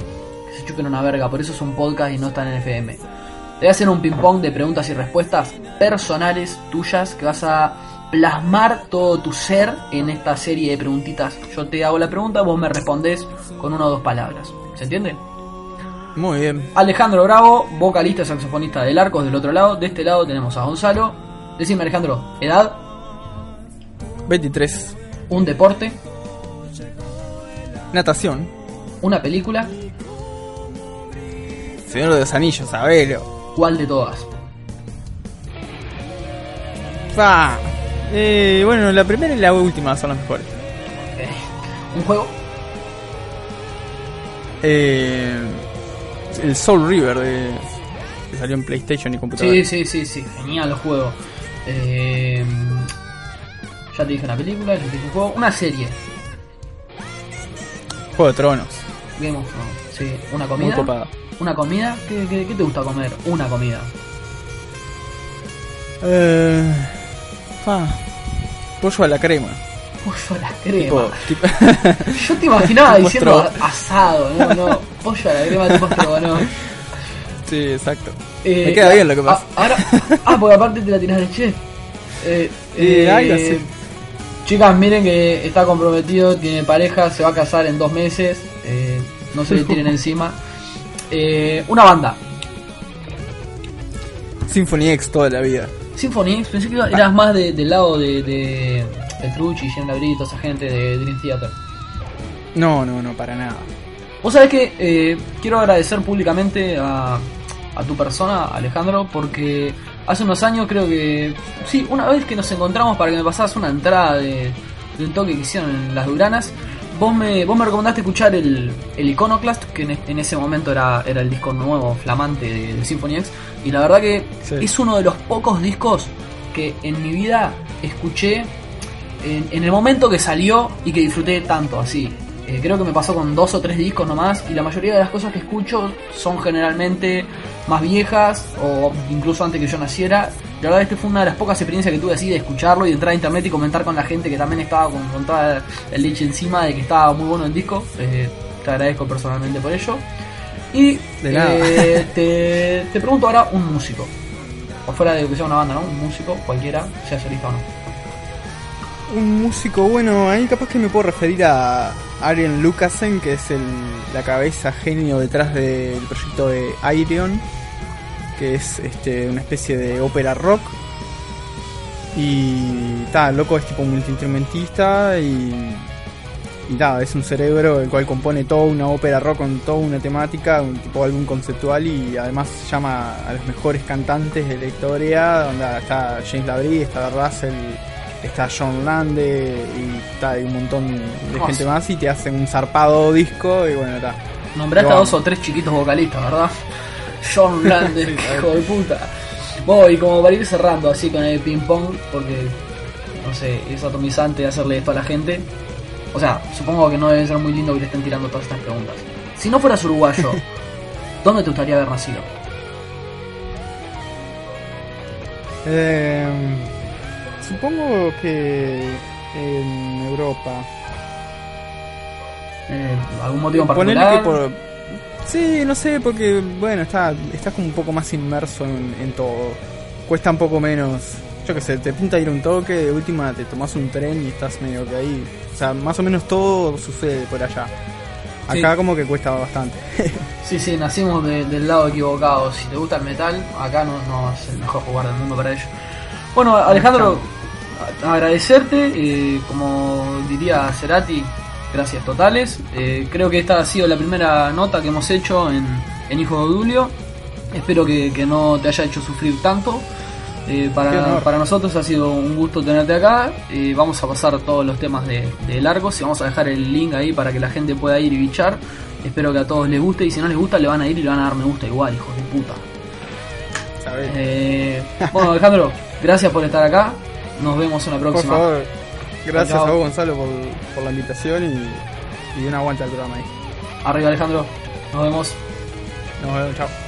que se chupen una verga, por eso es un podcast y no está en FM. Te voy a hacer un ping-pong de preguntas y respuestas personales tuyas que vas a plasmar todo tu ser en esta serie de preguntitas. Yo te hago la pregunta, vos me respondés con una o dos palabras. ¿Se entiende? Muy bien. Alejandro Bravo, vocalista y saxofonista del Arcos del otro lado. De este lado tenemos a Gonzalo. Decime Alejandro, edad, 23. un deporte, Natación. una película, Señor de los Anillos, sabelo. ¿cuál de todas? Pa. Eh, bueno, la primera y la última son las mejores. Eh, ¿Un juego? Eh, el Soul River de, que salió en PlayStation y computadora. Sí, sí, sí, sí, genial los juegos. Eh, ya te dije una película, ya te dije un juego, una serie. Juego de Tronos. Game of Thrones, sí, una Muy comida. copada. Una comida, ¿Qué, qué, qué te gusta comer? Una comida. Eh, ah, pollo a la crema. Pollo a la crema. Tipo, tipo- Yo te imaginaba diciendo asado, no, no, pollo a la crema tipo estrogonoff. sí, exacto. Eh, Me queda bien lo que pasa. a- Ahora, ah, porque aparte te la tirás de chef. Eh, Eh, algo así. Chicas, miren que está comprometido, tiene pareja, se va a casar en dos meses. eh, no se le tiren encima. Eh, una banda, Symphony X toda la vida. Symphony X, pensé que iba- eras más de- del lado de, de Petrucci, Jean Labrie, toda esa gente de Dream Theater. No, no, no, para nada. Vos sabés que eh, quiero agradecer públicamente a, a tu persona, Alejandro, porque hace unos años creo que. Sí, una vez que nos encontramos para que me pasaras una entrada de, de un toque que hicieron en las Duranas, vos me, vos me recomendaste escuchar el, el Iconoclast, que en, en ese momento era, era el disco nuevo, flamante de, de Symphony X, y la verdad que Sí. es uno de los pocos discos que en mi vida escuché en, en el momento que salió y que disfruté tanto así. Eh, creo que me pasó con dos o tres discos nomás y la mayoría de las cosas que escucho son generalmente más viejas o incluso antes que yo naciera. La verdad este fue una de las pocas experiencias que tuve así de escucharlo y de entrar a internet y comentar con la gente que también estaba con, con toda el leche encima de que estaba muy bueno el disco. Eh, te agradezco personalmente por ello. Y De nada. eh, te, te pregunto ahora un músico. O fuera de que sea una banda, ¿no? Un músico, cualquiera, sea solista o no. Un músico bueno, ahí capaz que me puedo referir a Ariel Lucasen, que es el, la cabeza genio detrás del proyecto de Iron, que es este, una especie de ópera rock. Y tal, loco es tipo multiinstrumentista y, y es un cerebro el cual compone toda una ópera rock con toda una temática, un tipo álbum conceptual y además llama a los mejores cantantes de la historia, donde está James Labrie, está Russell, está John Lande y está un montón de gente más y te hacen un zarpado disco y bueno, está. Nombraste a dos o tres chiquitos vocalistas, ¿verdad? John Landis, Sí, hijo de puta. Bueno, y como para ir cerrando así con el ping pong, porque no sé, es atomizante hacerle esto a la gente. O sea, supongo que no debe ser muy lindo que le estén tirando todas estas preguntas. Si no fueras uruguayo, ¿dónde te gustaría haber nacido? Eh, supongo que en Europa. Eh, ¿Algún motivo en particular? que por. Sí, no sé, porque bueno, está, estás como un poco más inmerso en, en todo. Cuesta un poco menos. Yo qué sé, te pinta ir un toque, de última te tomas un tren y estás medio que ahí. O sea, más o menos todo sucede por allá. Acá Sí. como que cuesta bastante. Sí, sí, nacimos de- del lado equivocado. Si te gusta el metal, acá no, no es el mejor jugar del mundo para ello. Bueno, Alejandro, agradecerte, eh, como diría Cerati, gracias totales. Eh, creo que esta ha sido la primera nota que hemos hecho en, en Hijo de Odulio. Espero que, que no te haya hecho sufrir tanto. Eh, para, para nosotros ha sido un gusto tenerte acá. Eh, vamos a pasar todos los temas de, de Largos y vamos a dejar el link ahí para que la gente pueda ir y bichar. Espero que a todos les guste y si no les gusta le van a ir y le van a dar me gusta igual, hijos de puta. Eh, bueno, Alejandro, gracias por estar acá. Nos vemos en la por próxima. favor, gracias Chao. a vos Gonzalo por, por la invitación y, y un aguante al programa ahí. Arriba, Alejandro. Nos vemos. Nos vemos, chao.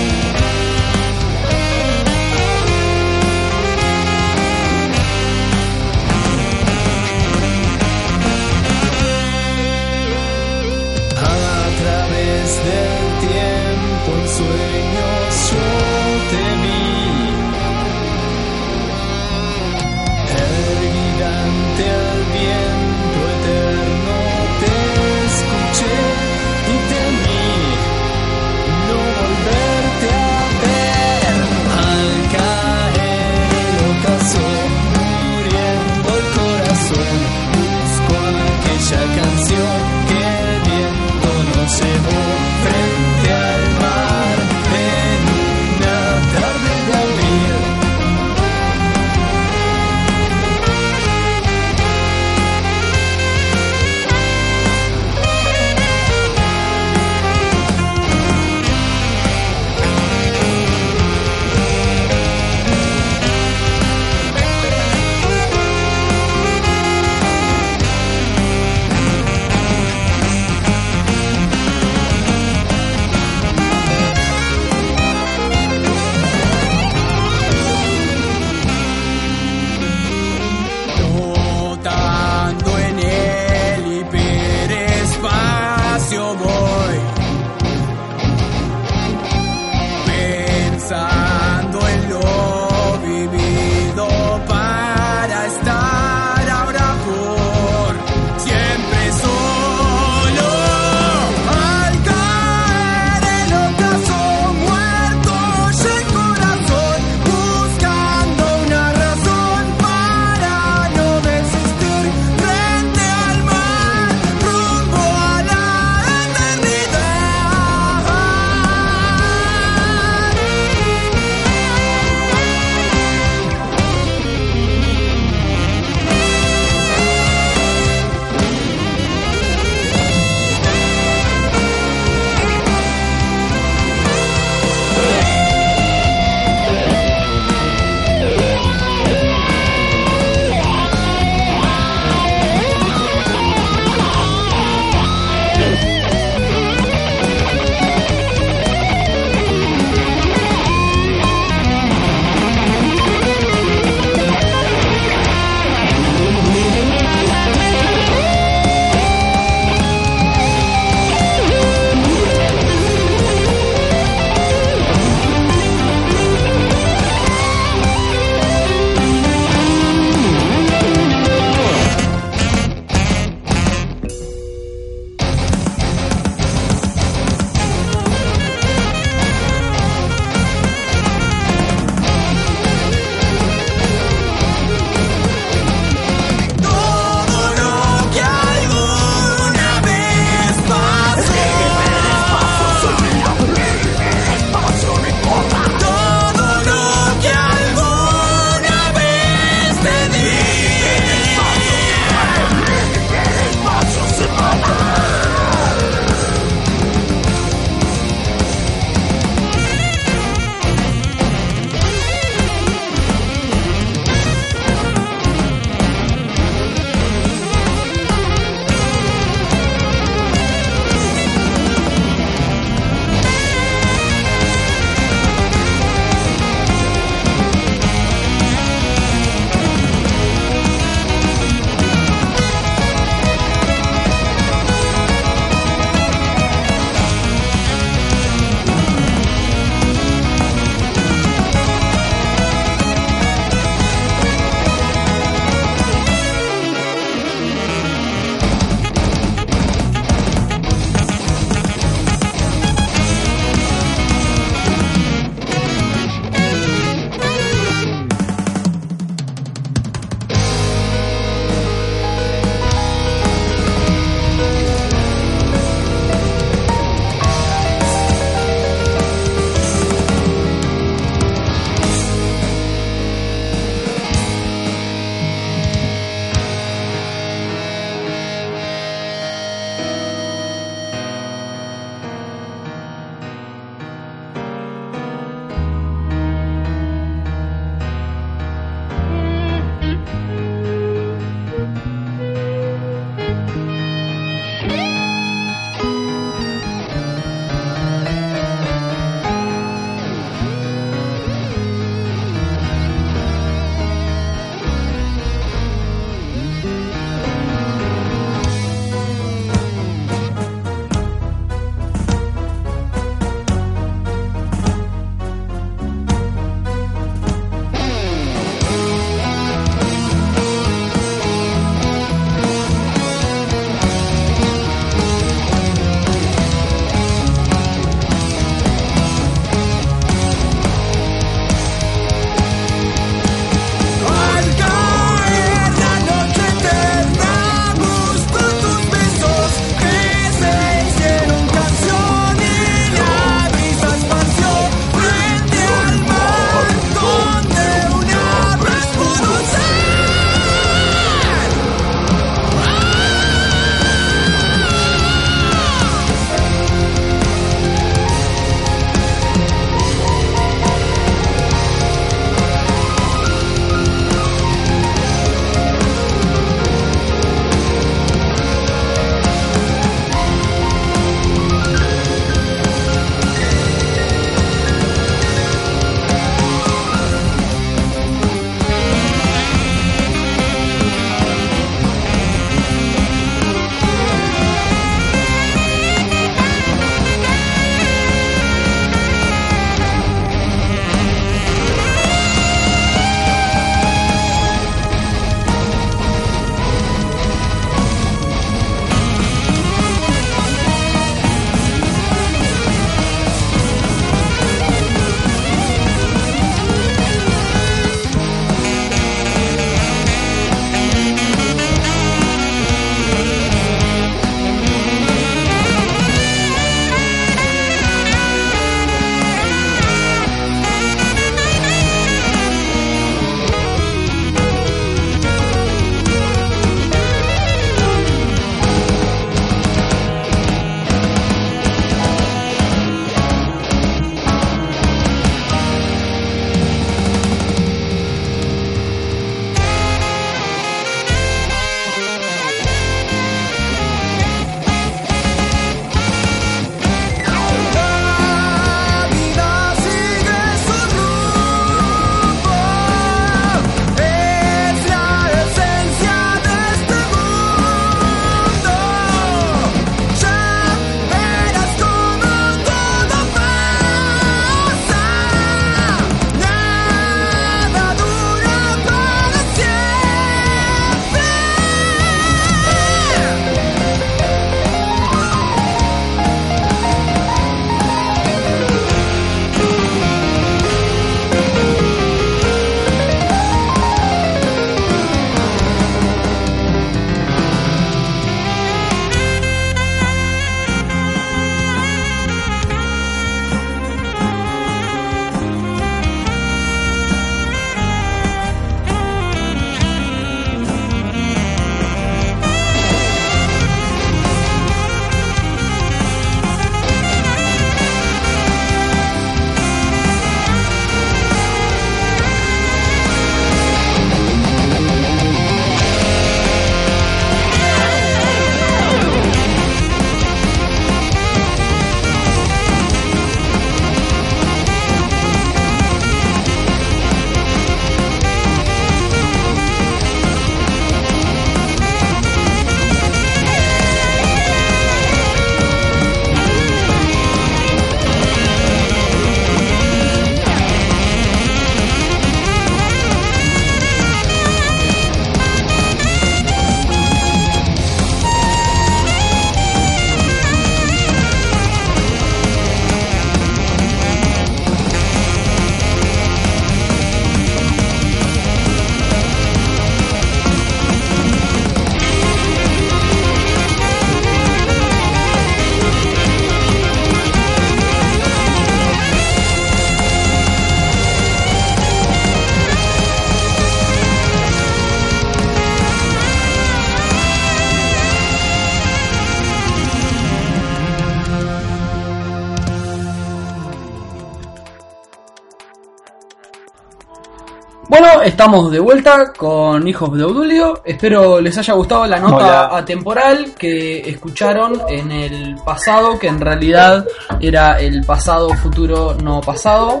Bueno, estamos de vuelta con Hijos de Audulio. Espero les haya gustado la nota Hola. atemporal que escucharon en el pasado, que en realidad era el pasado, futuro, no pasado.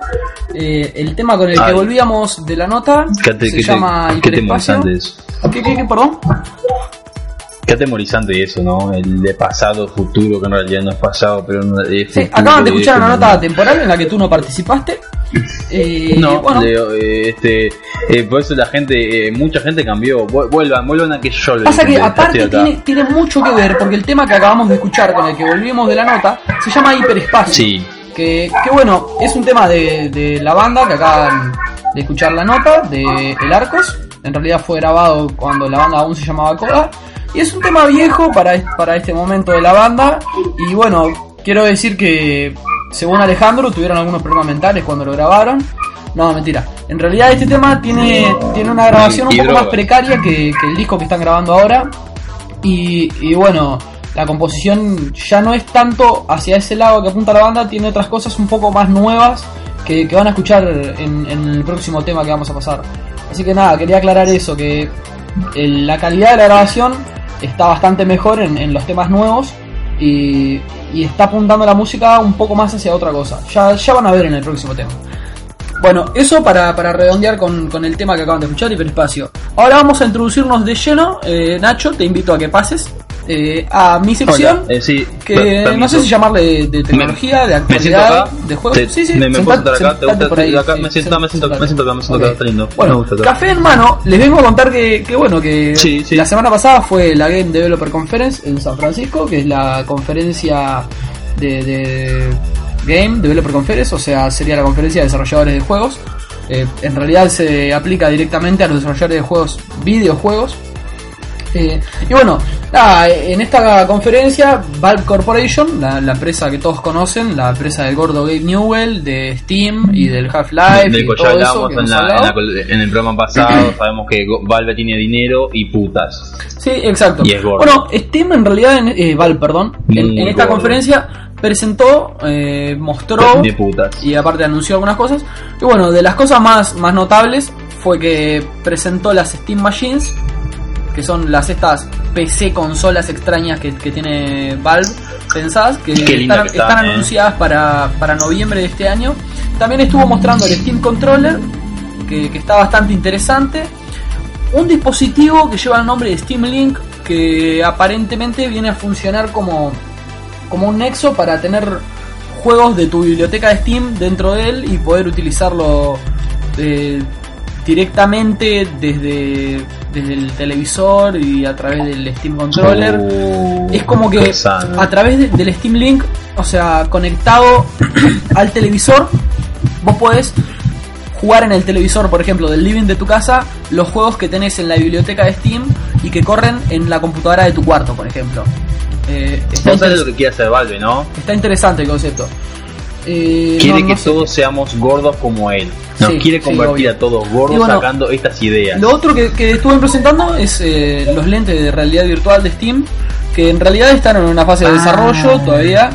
Eh, el tema con el que volvíamos de la nota Qué, te- se qué te- llama qué hiperespacio. temorizante eso. ¿Qué, qué, qué, perdón? Qué atemorizante eso, ¿no? El de pasado, futuro, que en realidad no es pasado, pero no es Sí, acaban de es escuchar una nota atemporal en la que tú no participaste. Eh, No, bueno, eh, este, eh, por eso la gente, eh, mucha gente cambió. Vu- Vuelvan, vuelvan a que yo lo Pasa que aparte tiene, tiene mucho que ver porque el tema que acabamos de escuchar con el que volvimos de la nota se llama hiperespacio. Sí, Que, que bueno, es un tema de, de la banda que acaban de escuchar la nota de El Arcos. En realidad fue grabado cuando la banda aún se llamaba Coda. Y es un tema viejo para, para este momento de la banda. Y bueno, quiero decir que según Alejandro tuvieron algunos problemas mentales cuando lo grabaron. No, mentira. En realidad este tema tiene, tiene una grabación un poco más precaria que, que el disco que están grabando ahora. Y, y bueno, la composición ya no es tanto hacia ese lado que apunta la banda, tiene otras cosas un poco más nuevas que, que van a escuchar en, en el próximo tema que vamos a pasar. Así que nada, quería aclarar eso, que el- la calidad de la grabación está bastante mejor en, en los temas nuevos y, y está apuntando la música un poco más hacia otra cosa. Ya, ya van a ver en el próximo tema. Bueno, eso para, para redondear con, con el tema que acaban de escuchar, hiperespacio. Ahora vamos a introducirnos de lleno. Eh, Nacho, te invito a que pases eh, a mi sección. Hola, eh, sí, que no sé si llamarle de, de tecnología, de Me siento actualidad, acá. de juegos. Te- sí, sí, me, me puedo sentate- sentar acá, te sentate gusta por ahí, acá, sí, me siento, me siento, sentate. me siento acá, me siento acá, Ok. está lindo. me Bueno, gusta acá. café en mano, les vengo a contar que, que bueno, que Sí, sí. la semana pasada fue la Game Developer Conference en San Francisco, que es la conferencia de, de Game Developer Conference, o sea, sería la conferencia de desarrolladores de juegos. Eh, en realidad se aplica directamente a los desarrolladores de juegos, videojuegos. Eh, y bueno, nada, en esta conferencia, Valve Corporation, la, la empresa que todos conocen, la empresa del gordo Gabe Newell, de Steam y del Half-Life, Del todo ya hablamos en, la- el programa pasado, sabemos que Valve tiene dinero y putas. Sí, exacto. Y es gordo. Bueno, Steam en realidad, en, eh, Valve, perdón, en, esta gordo. conferencia presentó, eh, mostró De putas. y aparte anunció algunas cosas. Y bueno, de las cosas más, más notables fue que presentó las Steam Machines, que son las estas PC consolas extrañas que, que tiene Valve pensadas, que Qué linda están, que están, están eh. anunciadas para, para noviembre de este año. También estuvo mostrando el Steam Controller, que, que está bastante interesante. Un dispositivo que lleva el nombre de Steam Link, que aparentemente viene a funcionar como, como un nexo para tener juegos de tu biblioteca de Steam dentro de él y poder utilizarlo eh, directamente desde, desde el televisor y a través del Steam Controller. Uh, Es como que a través de- del Steam Link, o sea, conectado al televisor, vos podés jugar en el televisor, por ejemplo, del living de tu casa, los juegos que tenés en la biblioteca de Steam y que corren en la computadora de tu cuarto, por ejemplo. Eh, está, interes- lo que quiere hacer Valve, ¿no? está interesante el concepto. Eh, Quiere no- que no sé. todos seamos gordos como él. Nos Sí, quiere convertir a todos gordos bueno, sacando estas ideas. Lo otro que, que estuve presentando es eh, los lentes de realidad virtual de Steam, que en realidad están en una fase de Ah. desarrollo todavía,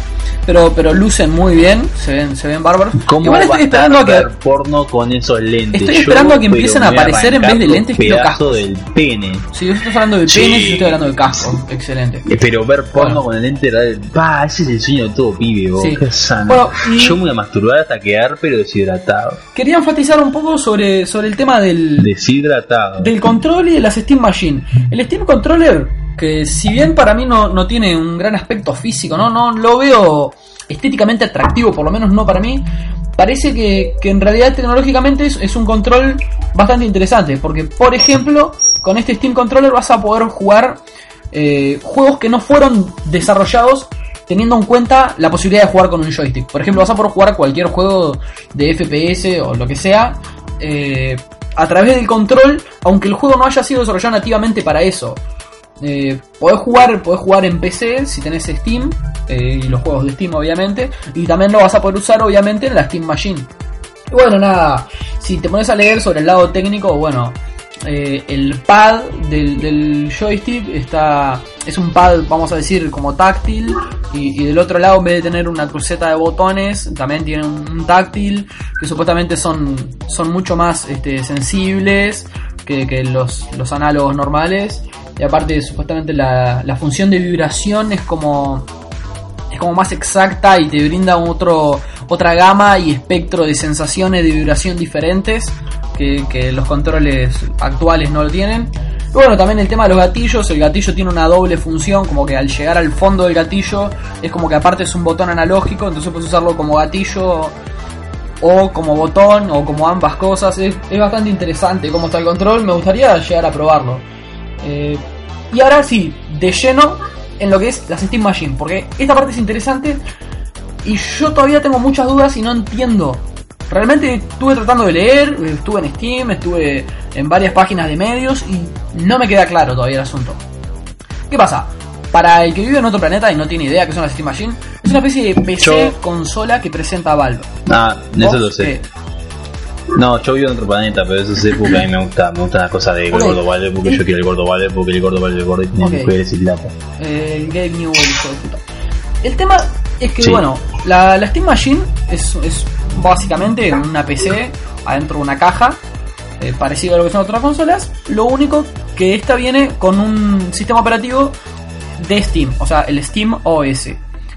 pero pero lucen muy bien, se ven se ven bárbaros. ¿Cómo Igual estoy esperando a que ver porno con esos lentes? Estoy Yo, esperando a que empiecen a aparecer en vez de lentes, quiero cascos. del pene. si yo estoy hablando de Sí. penes, yo estoy hablando de casco, excelente. Eh, Pero ver porno Bueno. con el lente, pa, ese es el sueño de todo pibe, vos. Sí. Qué sano. Bueno, y- Yo me voy a masturbar hasta quedar, pero deshidratado. Quería enfatizar un poco sobre sobre el tema del Deshidratado. del control y de las Steam Machine. El Steam Controller, que si bien para mí no, no tiene un gran aspecto físico, ¿no? no lo veo estéticamente atractivo, por lo menos no para mí, parece que, que en realidad tecnológicamente es, un control bastante interesante, porque por ejemplo, con este Steam Controller vas a poder jugar eh, juegos que no fueron desarrollados teniendo en cuenta la posibilidad de jugar con un joystick. Por ejemplo, vas a poder jugar cualquier juego de FPS o lo que sea eh, a través del control, aunque el juego no haya sido desarrollado nativamente para eso. Eh, podés jugar, jugar en PC si tenés Steam eh, y los juegos de Steam obviamente, y también lo vas a poder usar obviamente en la Steam Machine. Y bueno, nada, si te pones a leer sobre el lado técnico, bueno, eh, el pad del, joystick está es un pad, vamos a decir, como táctil Y, del otro lado, en vez de tener una cruceta de botones, también tiene un, táctil que supuestamente son, son mucho más este, sensibles que, que los, los análogos normales. Y aparte, supuestamente la, la función de vibración es como es como más exacta y te brinda otro, otra gama y espectro de sensaciones de vibración diferentes que, los controles actuales no lo tienen. Bueno, también el tema de los gatillos, el gatillo tiene una doble función, como que al llegar al fondo del gatillo es como que aparte es un botón analógico, entonces puedes usarlo como gatillo o como botón o como ambas cosas. Es, es bastante interesante cómo está el control, me gustaría llegar a probarlo. Eh, y ahora sí, de lleno en lo que es las Steam Machine, porque esta parte es interesante y yo todavía tengo muchas dudas y no entiendo. Realmente estuve tratando de leer, estuve en Steam, estuve en varias páginas de medios y no me queda claro todavía el asunto. ¿Qué pasa? Para el que vive en otro planeta y no tiene idea que son las Steam Machine, es una especie de PC Yo- consola que presenta Valve. Ah, eso ¿Vos lo sé. No, yo vivo en otro planeta, pero eso sé porque a mí me gusta, me gustan las cosas de gordo vale, porque yo quiero el gordo vale, porque el gordo vale el gordo y tiene Ok. mujeres y plata. el Game New el hijo de puta. El tema es que, Sí. bueno, la, la Steam Machine es, es básicamente una PC adentro de una caja, eh, parecido a lo que son otras consolas. Lo único que esta viene con un sistema operativo de Steam, o sea, el Steam OS,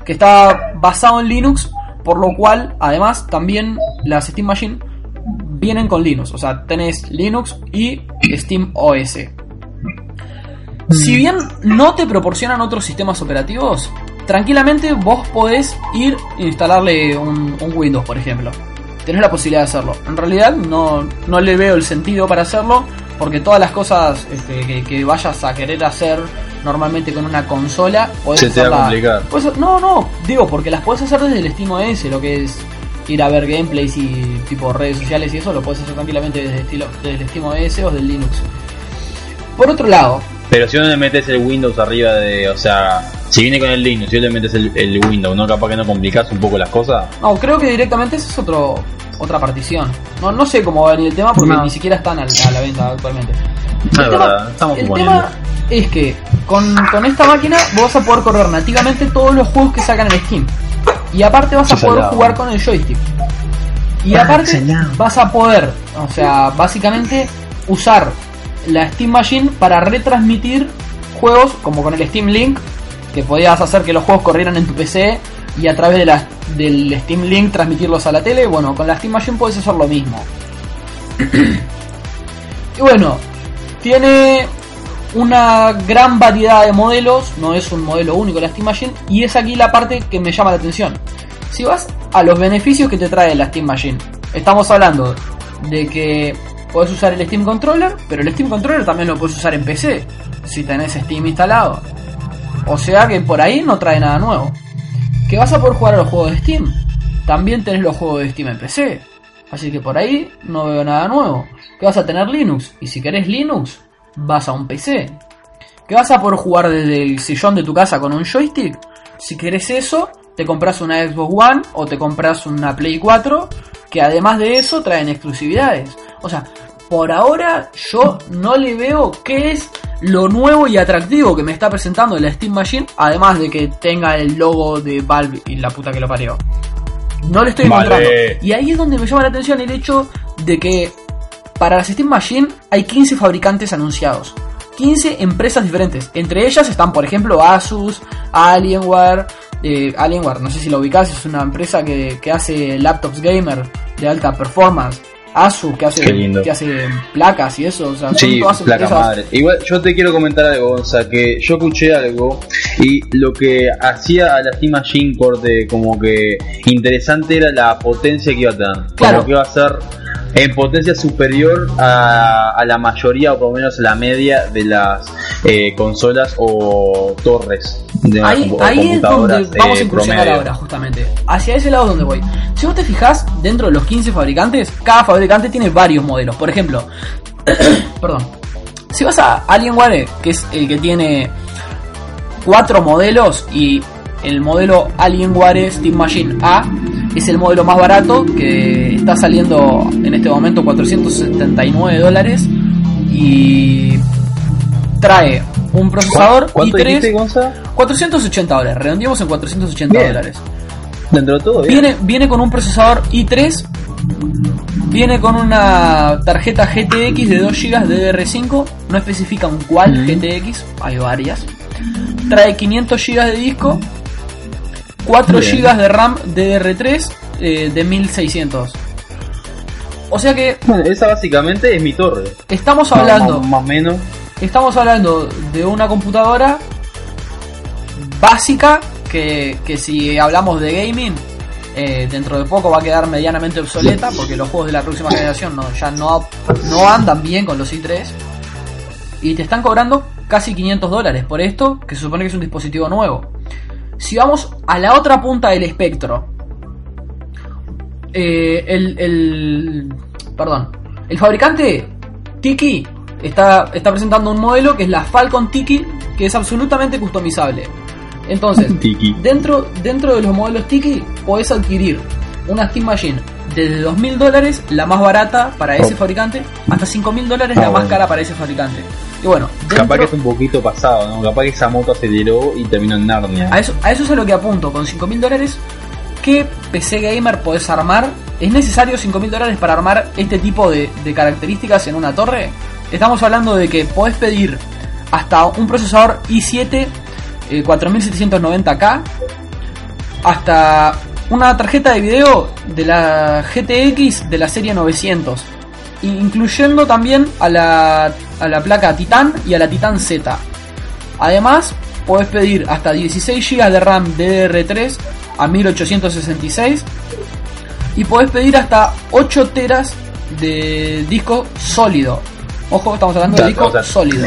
que está basado en Linux, por lo cual, además, también las Steam Machine vienen con Linux, o sea, tenés Linux y Steam OS. Si bien no te proporcionan otros sistemas operativos, tranquilamente vos podés ir e instalarle un, un Windows, por ejemplo. Tenés la posibilidad de hacerlo. En realidad no, no le veo el sentido para hacerlo, porque todas las cosas este, que, que vayas a querer hacer normalmente con una consola, podés Se te va a complicar. podés- no, no, digo, porque las podés hacer desde el Steam OS, lo que es ir a ver gameplays y tipo redes sociales y eso, lo podés hacer tranquilamente desde, estilo, desde el Steam OS o del Linux. Por otro lado, Pero si no le metes el Windows arriba de, o sea, si viene con el Linux, si le metes el, el Windows, ¿no? Capaz que no complicás un poco las cosas. No, creo que directamente esa es otro, otra partición. No, no sé cómo va a venir el tema porque No. ni siquiera están al- a la venta actualmente. No, el es tema, verdad, estamos el tema es que con, con esta máquina vos vas a poder correr nativamente todos los juegos que sacan en Steam. Y aparte vas a poder jugar con el joystick. Y aparte vas a poder, o sea, básicamente usar la Steam Machine para retransmitir juegos como con el Steam Link, que podías hacer que los juegos corrieran en tu PC y a través de la, del Steam Link transmitirlos a la tele. Bueno, con la Steam Machine puedes hacer lo mismo. y bueno, tiene una gran variedad de modelos, no es un modelo único la Steam Machine, y es aquí la parte que me llama la atención. Si vas a los beneficios que te trae la Steam Machine, estamos hablando de que puedes usar el Steam Controller, pero el Steam Controller también lo puedes usar en PC, si tenés Steam instalado. O sea que por ahí no trae nada nuevo. Que vas a poder jugar a los juegos de Steam. También tenés los juegos de Steam en PC. Así que por ahí no veo nada nuevo. Que vas a tener Linux. Y si querés Linux, vas a un PC. Que vas a poder jugar desde el sillón de tu casa con un joystick. Si querés eso, te compras una Xbox One o te compras una Play 4. Que además de eso traen exclusividades. O sea, por ahora yo no le veo qué es lo nuevo y atractivo que me está presentando la Steam Machine. Además de que tenga el logo de Valve y la puta que lo parió. No lo estoy Vale. encontrando. Y ahí es donde me llama la atención el hecho de que para las Steam Machine hay 15 fabricantes anunciados. 15 empresas diferentes. Entre ellas están, por ejemplo, Asus, Alienware. eh, Alienware, no sé si lo ubicás, es una empresa que, que hace laptops gamer de alta performance. Asus, que hace, que hace placas y eso. O sea, Sí, todas placa empresas- madre. Igual yo te quiero comentar algo, o sea, que yo escuché algo y lo que hacía a la Steam Machine corte como que interesante era la potencia que iba a tener. Claro. Como que iba a ser en potencia superior a, a la mayoría o por lo menos la media de las eh, consolas o torres de Ahí, o ahí es donde computadoras vamos a eh, incursionar promedio. ahora, justamente. Hacia ese lado donde voy. Si vos te fijas, dentro de los 15 fabricantes, cada fabricante tiene varios modelos. Por ejemplo, perdón. Si vas a Alienware, que es el que tiene cuatro modelos y el modelo Alienware Steam Machine A es el modelo más barato que está saliendo en este momento 479 dólares y trae un procesador ¿Cuánto dijiste, i3 Gonza? 480 dólares, redondeamos en 480 Bien. dólares. Dentro de todo, bien. Viene, viene con un procesador i3, viene con una tarjeta GTX de 2 GB DDR5, no especifican cuál Mm. GTX, hay varias. Trae 500 GB de disco, 4 Bien. GB de RAM DDR3 eh, de 1600. O sea que Bueno, esa básicamente es mi torre. estamos hablando, Más, más o menos. estamos hablando de una computadora básica que, que si hablamos de gaming eh, dentro de poco va a quedar medianamente obsoleta porque los juegos de la próxima generación no, ya no, no andan bien con los i3 y te están cobrando casi 500 dólares por esto que se supone que es un dispositivo nuevo si vamos a la otra punta del espectro eh, el, el perdón el fabricante Tiki está, está presentando un modelo que es la Falcon Tiki que es absolutamente customizable entonces Tiki. Dentro, dentro de los modelos Tiki podés adquirir una Steam Machine desde 2.000 dólares, la más barata para ese Oh. fabricante, hasta 5.000 dólares Ah, la más cara para ese fabricante. Y bueno, Capaz que es un poquito pasado, ¿no? Capaz que esa moto aceleró y terminó en Narnia. a, eso, a eso es a lo que apunto. Con 5.000 dólares, ¿qué PC gamer podés armar? ¿Es necesario 5.000 dólares para armar este tipo de, de características en una torre? Estamos hablando de que podés pedir hasta un procesador i7 eh, 4790K, hasta una tarjeta de video de la GTX de la serie 900, incluyendo también a la, a la placa Titan y a la Titan Z. Además, podés pedir hasta 16 GB de RAM DDR3 a 1866 y podés pedir hasta 8 teras de disco sólido. Ojo, estamos hablando de disco o sea, sólido.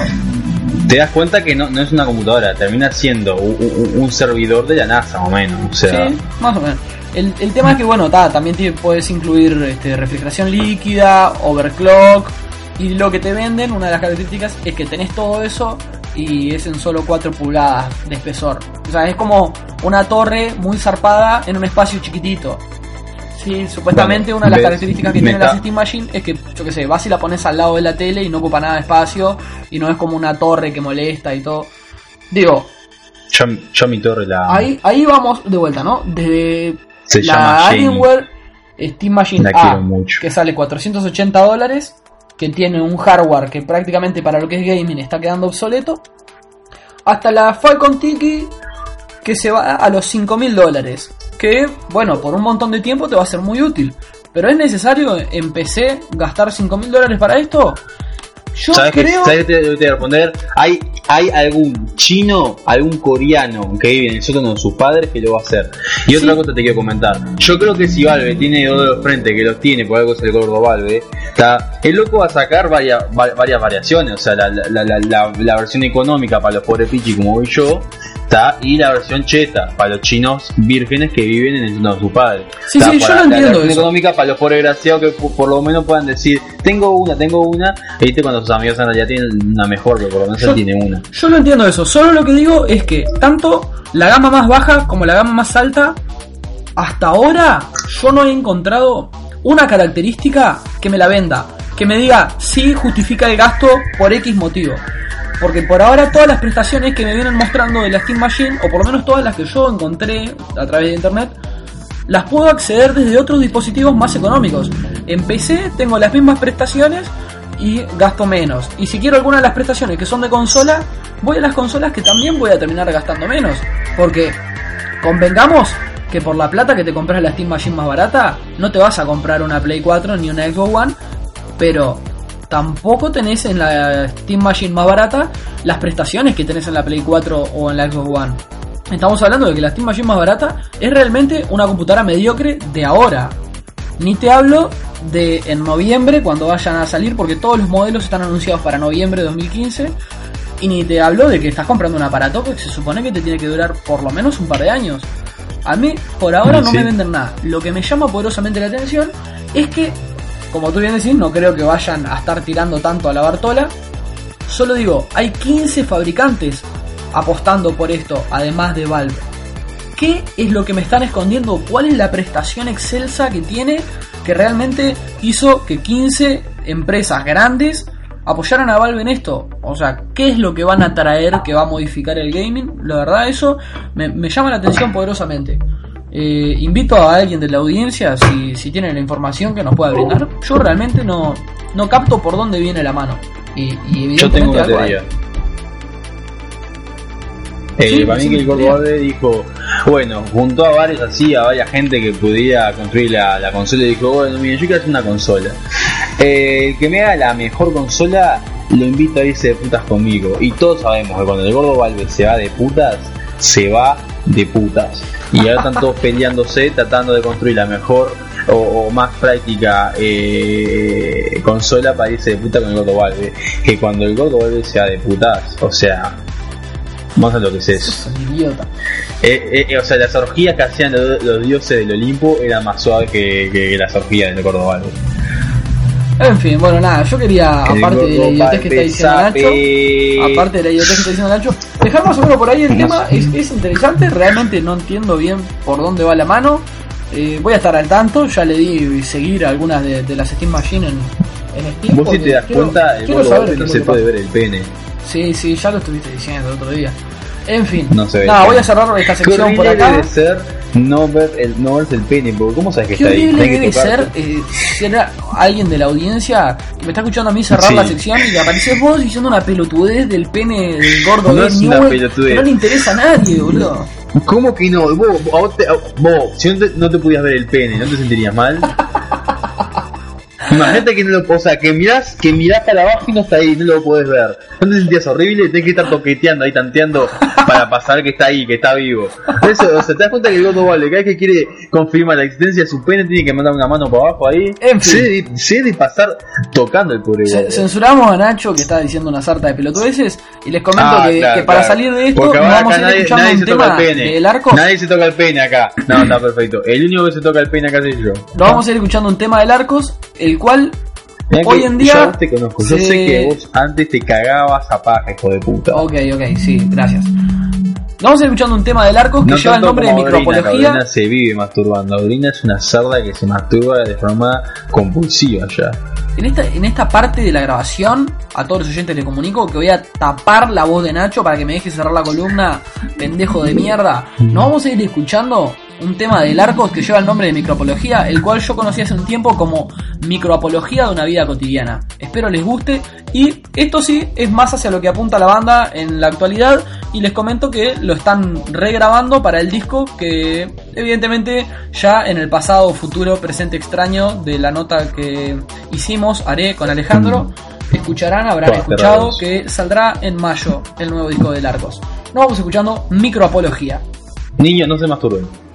Te das cuenta que no, no es una computadora, termina siendo un, un- un servidor de la NASA, o menos. O sea, Sí, más o menos. El, el tema es que, bueno, ta, también te puedes incluir este, refrigeración líquida, overclock. Y lo que te venden, una de las características, es que tenés todo eso y es en solo 4 pulgadas de espesor. O sea, es como una torre muy zarpada en un espacio chiquitito. Sí, supuestamente Bueno, una de las características que tiene la Steam Machine es que, yo que sé, vas y la pones al lado de la tele y no ocupa nada de espacio y no es como una torre que molesta y todo. Digo, yo, yo mi torre la. Ahí, ahí vamos de vuelta, ¿no? Desde Se llama la Jamie. Alienware Steam Machine La A, mucho. que sale 480 dólares, que tiene un hardware que prácticamente para lo que es gaming está quedando obsoleto, hasta la Falcon Tiki, que se va a los 5000 dólares, que, bueno, por un montón de tiempo te va a ser muy útil. Pero es necesario en PC gastar 5000 dólares para esto? Yo ¿Sabes creo... ¿Sabes qué te, te voy a responder? ¿Hay, ¿Hay algún chino, algún coreano que vive en el sótano de sus padres que lo va a hacer? Y otra Sí. cosa te quiero comentar. Yo creo que si Valve tiene dos de los frentes que los tiene, por algo es el gordo Valve, ¿tá? el loco va a sacar varias, va- varias variaciones. O sea, la, la, la, la, la versión económica para los pobres pichis como voy yo, ¿tá? y la versión cheta para los chinos vírgenes que viven en el sótano de sus padres. Sí, sí, yo lo entiendo La versión eso. económica para los pobres graciados que por, por lo menos puedan decir, tengo una, tengo una, y viste cuando sus amigos en realidad tienen una mejor, pero por lo menos Yo- él tiene una. Yo no entiendo eso, solo lo que digo es que tanto la gama más baja como la gama más alta, hasta ahora yo no he encontrado una característica que me la venda, que me diga si justifica el gasto por X motivo. Porque por ahora todas las prestaciones que me vienen mostrando de la Steam Machine, o por lo menos todas las que yo encontré a través de internet, las puedo acceder desde otros dispositivos más económicos. En PC tengo las mismas prestaciones y gasto menos. Y si quiero alguna de las prestaciones que son de consola, voy a las consolas que también voy a terminar gastando menos. Porque convengamos que por la plata que te compras la Steam Machine más barata, no te vas a comprar una Play 4 ni una Xbox One, pero tampoco tenés en la Steam Machine más barata las prestaciones que tenés en la Play 4 o en la Xbox One. Estamos hablando de que la Steam Machine más barata es realmente una computadora mediocre de ahora. Ni te hablo de en noviembre cuando vayan a salir, porque todos los modelos están anunciados para noviembre de 2015. Y ni te hablo de que estás comprando un aparato que se supone que te tiene que durar por lo menos un par de años. A mí, por ahora, no Sí. me venden nada. Lo que me llama poderosamente la atención es que, como tú bien decís, no creo que vayan a estar tirando tanto a la Bartola. Solo digo, hay 15 fabricantes apostando por esto, además de Valve. ¿Qué es lo que me están escondiendo? ¿Cuál es la prestación excelsa que tiene que realmente hizo que 15 empresas grandes apoyaran a Valve en esto. O sea, ¿qué es lo que van a traer que va a modificar el gaming? La verdad, eso me, me llama la atención poderosamente. Eh, invito a alguien de la audiencia, si, si tiene la información que nos pueda brindar. Yo realmente no, no capto por dónde viene la mano. Y, y Yo tengo evidentemente una hay. Eh, para mí que el Valve dijo, bueno, juntó a varios así, a varias gente que pudiera construir la, la consola y dijo, bueno, mira, yo quiero hacer una consola. Eh, el que me haga la mejor consola, lo invito a irse de putas conmigo. Y todos sabemos que cuando el Gordo Valve se va de putas, se va de putas. Y ahora están todos peleándose, tratando de construir la mejor o, o más práctica eh, consola para irse de puta con el Gordo Valve. Que cuando el Gordo Valve se va de putas, o sea, vamos a lo que es eso. Un idiota. Eh, eh, o sea, las orgías que hacían los, los dioses del Olimpo eran más suaves que, que- que las orgías Gordo Valve. En fin, bueno, nada, yo quería, aparte de la idiotez que está diciendo Nacho, aparte de la idiotez que está diciendo Nacho, dejar más o menos por ahí el tema, es, es interesante, realmente no entiendo bien por dónde va la mano. Eh, voy a estar al tanto, ya le di seguir algunas de, de las Steam Machine en, en Steam. Vos si te das quiero- cuenta, el quiero saber no se puede ver el pene. Sí, sí, ya lo estuviste diciendo el otro día. En fin, No se nada, voy a cerrar esta sección por acá. debe ser no ver el, no verse el pene, ¿cómo sabes que Qué está ahí? horrible debe ser eh, ser alguien de la audiencia que me está escuchando a mí cerrar Sí. la sección y apareces vos diciendo una pelotudez del pene del gordo No Gabe es una pelotudez. que no le interesa a nadie, boludo. ¿Cómo que no? Vos, vos, vos, si no te, no te pudieras ver el pene, ¿no te sentirías mal? Imagínate que no lo, o sea, que mirás, que mirás para abajo y no está ahí, no lo podés ver. ¿No te sentías horrible? Tenés que estar toqueteando ahí, tanteando para pasar que está ahí, que está vivo. Eso, o sea, te das cuenta que el gordo vale, cada vez que quiere confirmar la existencia de su pene, tiene que mandar una mano para abajo ahí. En fin. Se debe pasar tocando el pobre gordo. Censuramos a Nacho que está diciendo una sarta de pelotudeces y les comento Ah, que, claro, que para claro. salir de esto Porque vamos a nadie, escuchando nadie un se toca tema el pene. del arco. Nadie se toca el pene acá. No, está perfecto. El único que se toca el pene acá soy yo. Nos vamos a ir escuchando un tema del arcos, el cual hoy en día te conozco. Yo sé que vos antes te cagabas a paja, hijo de puta. Ok, ok, sí, gracias. Vamos a ir escuchando un tema del arcos que No lleva el nombre de microapología. Audrina se vive masturbando. Audrina es una cerda que se masturba de forma compulsiva ya. En esta, en esta parte de la grabación, a todos los oyentes les comunico que voy a tapar la voz de Nacho para que me deje cerrar la columna, pendejo de mierda. Nos vamos a ir escuchando un tema del Arcos que lleva el nombre de microapología, el cual yo conocí hace un tiempo como microapología de una vida cotidiana. Espero les guste y esto sí es más hacia lo que apunta la banda en la actualidad y les comento que lo están regrabando para el disco que evidentemente ya en el pasado, futuro, presente extraño de la nota que hicimos, haré con Alejandro, escucharán, habrán escuchado que saldrá en mayo el nuevo disco del Arcos. Nos vamos escuchando Microapología. Niños, no se masturben.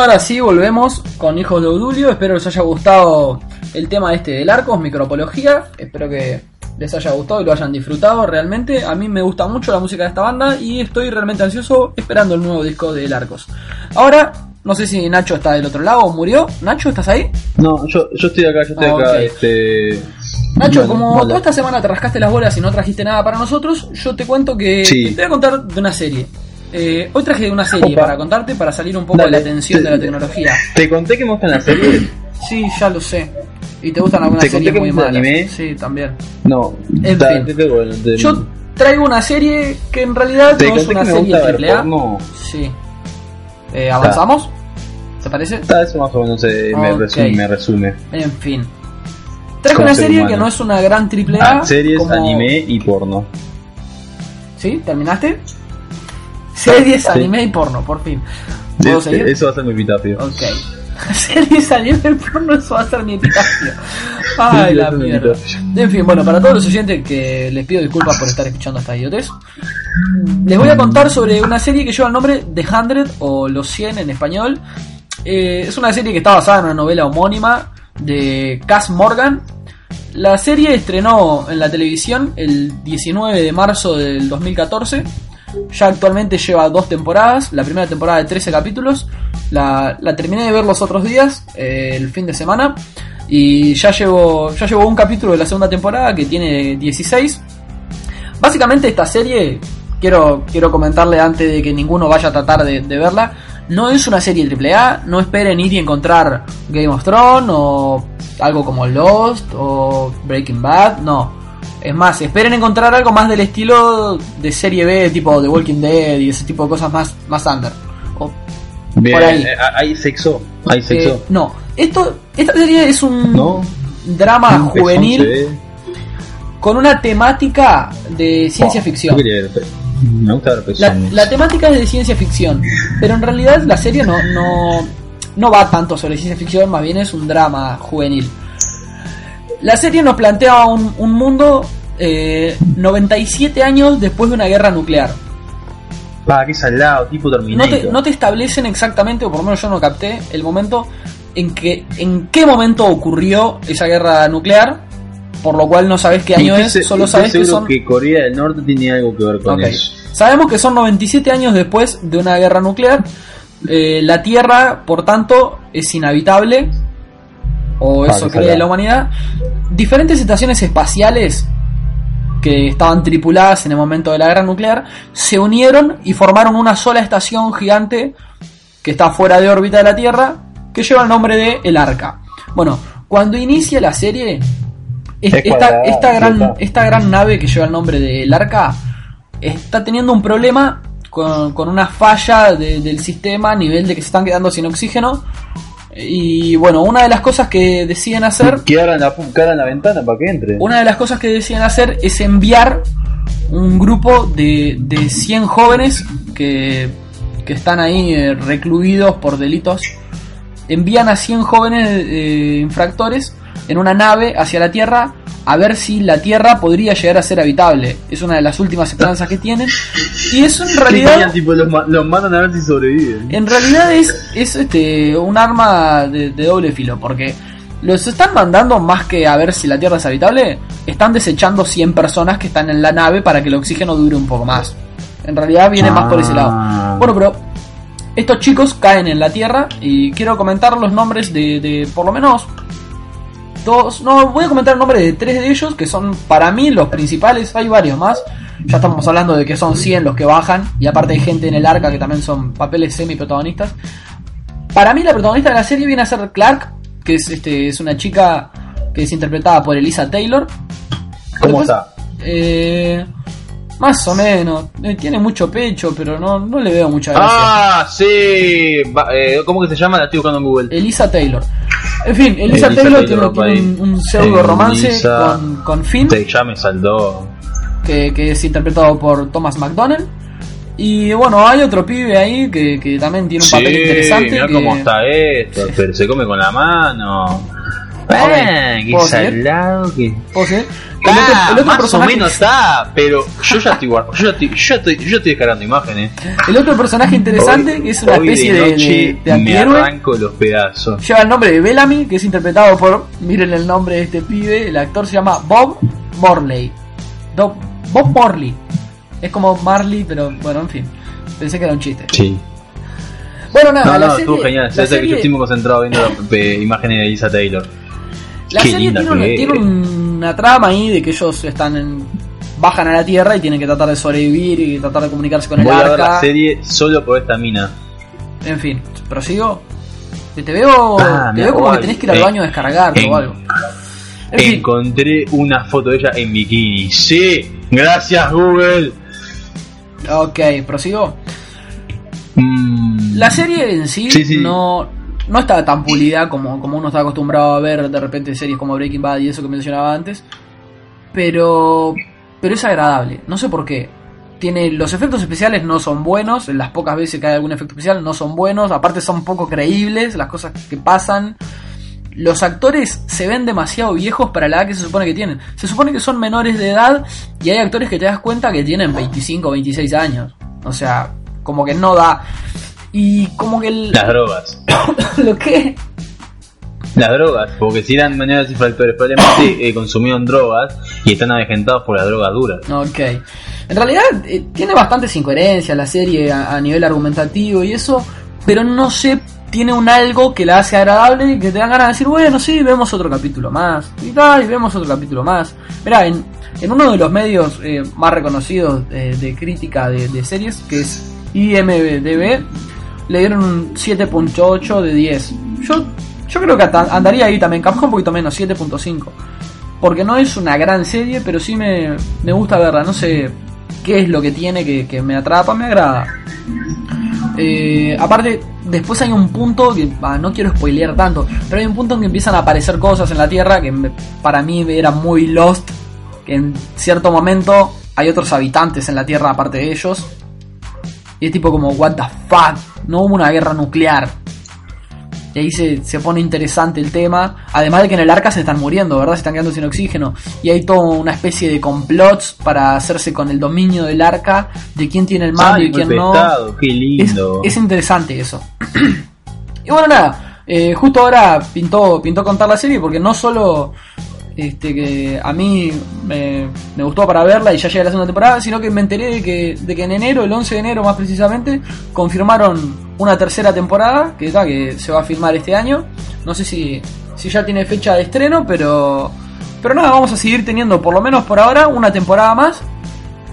Ahora sí, volvemos con Hijos de Odulio. Espero les haya gustado el tema este del Arcos, micropología. Espero que les haya gustado y lo hayan disfrutado realmente. A mí me gusta mucho la música de esta banda y estoy realmente ansioso esperando el nuevo disco del Arcos. Ahora, no sé si Nacho está del otro lado o murió. Nacho, ¿estás ahí? No, yo, yo estoy acá, yo estoy Ah, acá. Este... Nacho, como toda esta semana te rascaste las bolas y no trajiste nada para nosotros, yo te cuento que Sí. te voy a contar de una serie. Eh, hoy traje una serie Opa. para contarte para salir un poco Dale. de la tensión de la Te- tecnología. Te conté que me gustan las series. Sí, ya lo sé. ¿Y te gustan algunas ¿Te conté series muy malas? anime? Sí, también. No, En fin. te- te- bueno, te- Yo traigo una serie que en realidad no es una serie triple A. porno. Sí. Eh, ¿Avanzamos? ¿Te parece? Ta, Eso más o menos eh, me, resume, me resume. En fin. Traigo una ser serie humano. que no es una gran triple A. Ah, series, como- anime y porno. ¿Sí? ¿Terminaste? Series, Sí. anime y porno, por fin. ¿Puedo seguir? Eso va a ser mi epitafio. Ok. Series, anime y porno, eso va a ser mi epitafio. Ay, la mierda. En fin, bueno, para todos los oyentes que les pido disculpas por estar escuchando esta idiotez, les voy a contar sobre una serie que lleva el nombre The 100 o Los 100 en español. Eh, es una serie que está basada en una novela homónima de Cass Morgan. La serie estrenó en la televisión el 19 de marzo del 2014. Ya actualmente lleva dos temporadas. La primera temporada de 13 capítulos. La, la terminé de ver los otros días, eh, el fin de semana. Y ya llevo, ya llevo un capítulo de la segunda temporada que tiene 16. Básicamente esta serie, quiero, quiero comentarle antes de que ninguno vaya a tratar de, de verla, no es una serie AAA, no esperen ir y encontrar Game of Thrones o algo como Lost o Breaking Bad, no. Es más, esperen encontrar algo más del estilo de serie B, tipo The Walking Dead y ese tipo de cosas más, más under. O- Bien, por ahí. eh, hay sexo. Hay eh, sexo. no, esto, esta serie es un No. drama Un juvenil con una temática de ciencia Oh, ficción. Me gusta ver La, la temática es de ciencia ficción, pero en realidad la serie no, no, no va tanto sobre ciencia ficción, más bien es un drama juvenil. La serie nos plantea un, un mundo eh, 97 años después de una guerra nuclear. Pa, qué salado, tipo No Terminator. te, no te establecen exactamente, o por lo menos yo no capté, el momento en que en qué momento ocurrió esa guerra nuclear, por lo cual no sabes qué año es, solo sabes que son que Corea del Norte tiene algo que ver con eso. Sabemos que son 97 años después de una guerra nuclear. Eh, la Tierra, por tanto, es inhabitable. O eso cree la humanidad. Diferentes estaciones espaciales que estaban tripuladas en el momento de la guerra nuclear se unieron y formaron una sola estación gigante que está fuera de órbita de la Tierra que lleva el nombre de El Arca. Bueno, cuando inicia la serie, es- Es esta, esta gran, esta gran nave que lleva el nombre de El Arca está teniendo un problema con, con una falla de- del sistema a nivel de que se están quedando sin oxígeno. Y bueno, una de las cosas que deciden hacer, Que la ventana para que entre. una de las cosas que deciden hacer es enviar un grupo de, de 100 jóvenes que, que están ahí eh, recluidos por delitos. Envían a 100 jóvenes eh, infractores en una nave hacia la Tierra a ver si la Tierra podría llegar a ser habitable. Es una de las últimas esperanzas que tienen. Y eso en ¿Qué realidad... tipo, los, ma- los mandan a ver si sobreviven. En realidad es, es este un arma de, de doble filo, porque los están mandando más que a ver si la Tierra es habitable, están desechando 100 personas que están en la nave para que el oxígeno dure un poco más. En realidad viene más por ese lado. Ah. Bueno, pero estos chicos caen en la Tierra y quiero comentar los nombres de, de por lo menos dos, no, voy a comentar el nombre de tres de ellos que son para mí los principales, hay varios más. Ya estamos hablando de que son 100 los que bajan y aparte hay gente en el arca que también son papeles semi protagonistas. Para mí la protagonista de la serie viene a ser Clark, que es este es una chica que es interpretada por Elisa Taylor. ¿Cómo Después, está? Eh, más o menos. Eh, tiene mucho pecho, pero no, no le veo mucha gracia. Ah, sí. Va- eh, ¿Cómo que se llama? La estoy buscando en Google. Elisa Taylor. En fin, Elisa, Elisa Taylor, Taylor, tiene, tiene un, un pseudo romance Elisa- con, con Finn, Te- ya me saldó. que, que es interpretado por Thomas McDonnell. Y bueno, hay otro pibe ahí que, que también tiene un Sí, papel interesante. mira que- cómo está esto. Pero se come con la mano. Salado que. ¿Puedo seguir? El Ah, otro- el otro más o personaje- menos está, pero yo ya estoy guardando, yo ya estoy, yo estoy, yo ya estoy descargando imágenes. El otro personaje interesante, Hoy- que es una especie de, noche de, de me arranco los pedazos. lleva el nombre de Bellamy, que es interpretado por, miren el nombre de este pibe, el actor se llama Bob Morley. Bob Morley. Es como Marley, pero bueno, en fin. Pensé que era un chiste. Sí. Bueno, nada, No, la no, serie, estuvo genial. la Se hace que yo serie- estoy muy concentrado viendo eh, imágenes de Elisa Taylor. La Qué serie tiene, una, tiene una trama ahí de que ellos están en, bajan a la Tierra y tienen que tratar de sobrevivir y tratar de comunicarse con el a ver la arca. serie solo por esta mina. En fin, prosigo. Te veo, Ah, te veo como que tenés que ir al En- baño a descargarte en- o algo. En fin, Encontré una foto de ella en bikini. Sí, gracias Google. ok, prosigo. Mm, La serie en sí, Sí, sí. No, no está tan pulida como, como uno está acostumbrado a ver de repente series como Breaking Bad y eso que mencionaba antes. Pero, pero es agradable. No sé por qué. Tiene, los efectos especiales no son buenos. En las pocas veces que hay algún efecto especial no son buenos. Aparte son poco creíbles las cosas que pasan. Los actores se ven demasiado viejos para la edad que se supone que tienen. Se supone que son menores de edad y hay actores que te das cuenta que tienen 25 o 26 años. O sea, como que no da. Y como que el, Las drogas. lo que Las drogas, porque si eran menores infractores, probablemente eh, consumieron drogas y están avejentados por las drogas duras. Ok. En realidad eh, tiene bastantes incoherencias la serie a, a nivel argumentativo y eso, pero no sé, tiene un algo que la hace agradable y que te dan ganas de decir, bueno, sí, vemos otro capítulo más. Y tal, y vemos otro capítulo más. Mira, en, en uno de los medios eh, más reconocidos eh, de crítica de, de series, que es IMDB, le dieron un 7.8 de 10. Yo, yo creo que andaría ahí también, capaz un poquito menos, 7.5. Porque no es una gran serie, pero sí me, me gusta verla. No sé qué es lo que tiene que, que me atrapa, me agrada. Eh, aparte, después hay un punto que no quiero spoilear tanto, pero hay un punto en que empiezan a aparecer cosas en la Tierra que me- para mí era muy lost. Que en cierto momento hay otros habitantes en la Tierra aparte de ellos. Y es tipo como, what the fuck, no hubo una guerra nuclear. Y ahí se, se pone interesante el tema. Además de que en el arca se están muriendo, ¿verdad? Se están quedando sin oxígeno. Y hay toda una especie de complots para hacerse con el dominio del arca. De quién tiene el mando Ay, y quién no. es interesante eso. y bueno, nada. eh, justo ahora pintó, pintó contar la serie porque no solo este, que a mí me, gustó para verla y ya llega la segunda temporada, sino que me enteré de que, de que en enero, el 11 de enero más precisamente, confirmaron una tercera temporada que, está, que se va a filmar este año. No sé si, si ya tiene fecha de estreno, pero, pero nada, vamos a seguir teniendo por lo menos por ahora una temporada más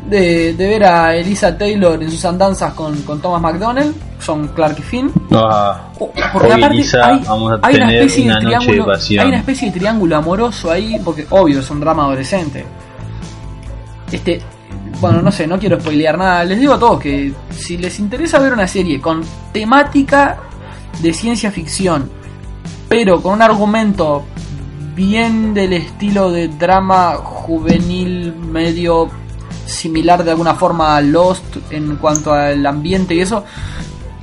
de, de ver a Elisa Taylor en sus andanzas con, con Thomas McDonald, son Clark y Finn. Ah, Porque aparte Elisa, hay, vamos a hay una especie una de triángulo, hay una especie de triángulo amoroso ahí, porque obvio es un drama adolescente. Este, bueno, no sé, no quiero spoilear nada. Les digo a todos que si les interesa ver una serie con temática de ciencia ficción, pero con un argumento bien del estilo de drama juvenil medio similar de alguna forma a Lost en cuanto al ambiente y eso,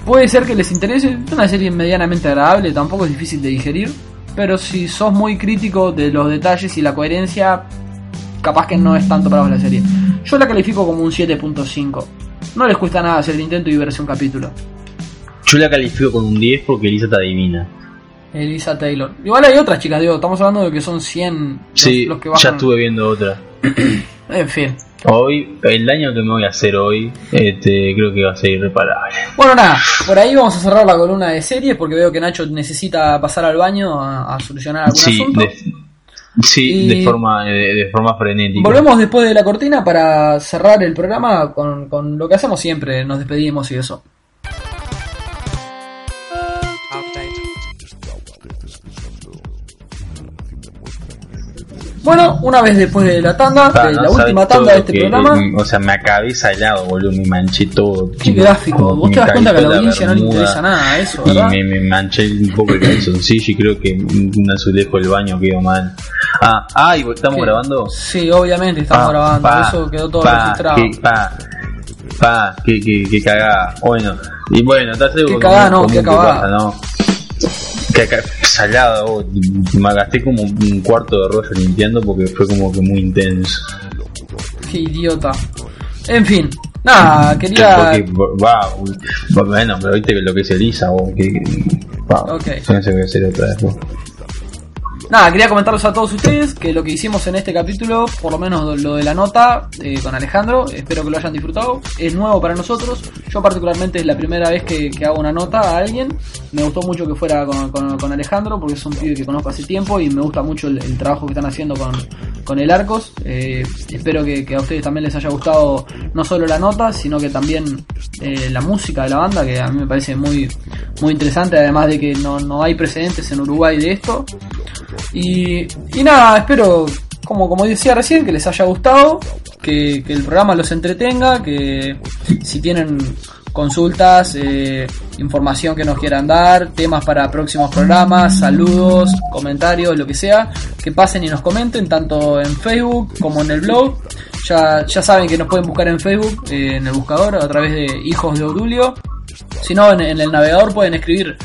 puede ser que les interese. Es una serie medianamente agradable, tampoco es difícil de digerir, pero si sos muy crítico de los detalles y la coherencia, capaz que no es tanto para vos la serie. Yo la califico como un 7.5. No les cuesta nada hacer el intento y verse un capítulo. yo la califico con un 10 porque Elisa está divina. Elisa Taylor. Igual hay otras chicas, digo, estamos hablando de que son 100 los, Sí, los que ya bajan. estuve viendo otra. En fin. Hoy, el daño que me voy a hacer hoy, este, creo que va a ser irreparable. Bueno, nada, por ahí vamos a cerrar la columna de series porque veo que Nacho necesita pasar al baño a, a solucionar algún Sí, asunto. de, sí Y- de forma de, de forma frenética. Volvemos después de la cortina para cerrar el programa con, con lo que hacemos siempre, nos despedimos y eso. Bueno, una vez después de la tanda, Ah, de no la última tanda de este que- programa, O sea, me acabé salado, boludo. Me manché todo. qué tipo, gráfico. Vos te das cuenta que a la audiencia no le interesa nada eso, Y ¿verdad? me, me manché un poco el calzoncillo y creo que un azulejo del baño quedó mal. Ah, ah, ¿y estamos ¿Qué? grabando? Sí, obviamente estamos Pa, grabando, pa, eso quedó todo registrado. que- pa, pa, que, que, que cagada. Bueno, y bueno, está seguro Qué cagada, no, que cagada. pasa, ¿no? Que acá- salada, vos. me gasté como un cuarto de rollo limpiando porque fue como que muy intenso. Qué idiota. En fin, nada, quería. Porque, va, va, bueno, pero viste que lo que es Elisa, vos, que. Va, Ok. No sé qué hacer otra vez. Nada, quería comentarles a todos ustedes que lo que hicimos en este capítulo, por lo menos lo de la nota eh, con Alejandro, espero que lo hayan disfrutado. Es nuevo para nosotros. Yo particularmente es la primera vez que, hago una nota a alguien. Me gustó mucho que fuera con, con- Alejandro porque es un pibe que conozco hace tiempo y me gusta mucho el, trabajo que están haciendo con, con el Arcos. Eh, espero que, que a ustedes también les haya gustado no solo la nota, sino que también eh, la música de la banda, que a mí me parece muy, muy interesante, además de que no, no hay precedentes en Uruguay de esto. Y, nada, espero, como, como decía recién, que les haya gustado, que, el programa los entretenga, que si tienen consultas, eh, información que nos quieran dar, temas para próximos programas, saludos, comentarios, lo que sea, que pasen y nos comenten, tanto en Facebook como en el blog. Ya, ya saben que nos pueden buscar en Facebook, eh, en el buscador, a través de Hijos de Odulio. Si no, en, el navegador pueden escribir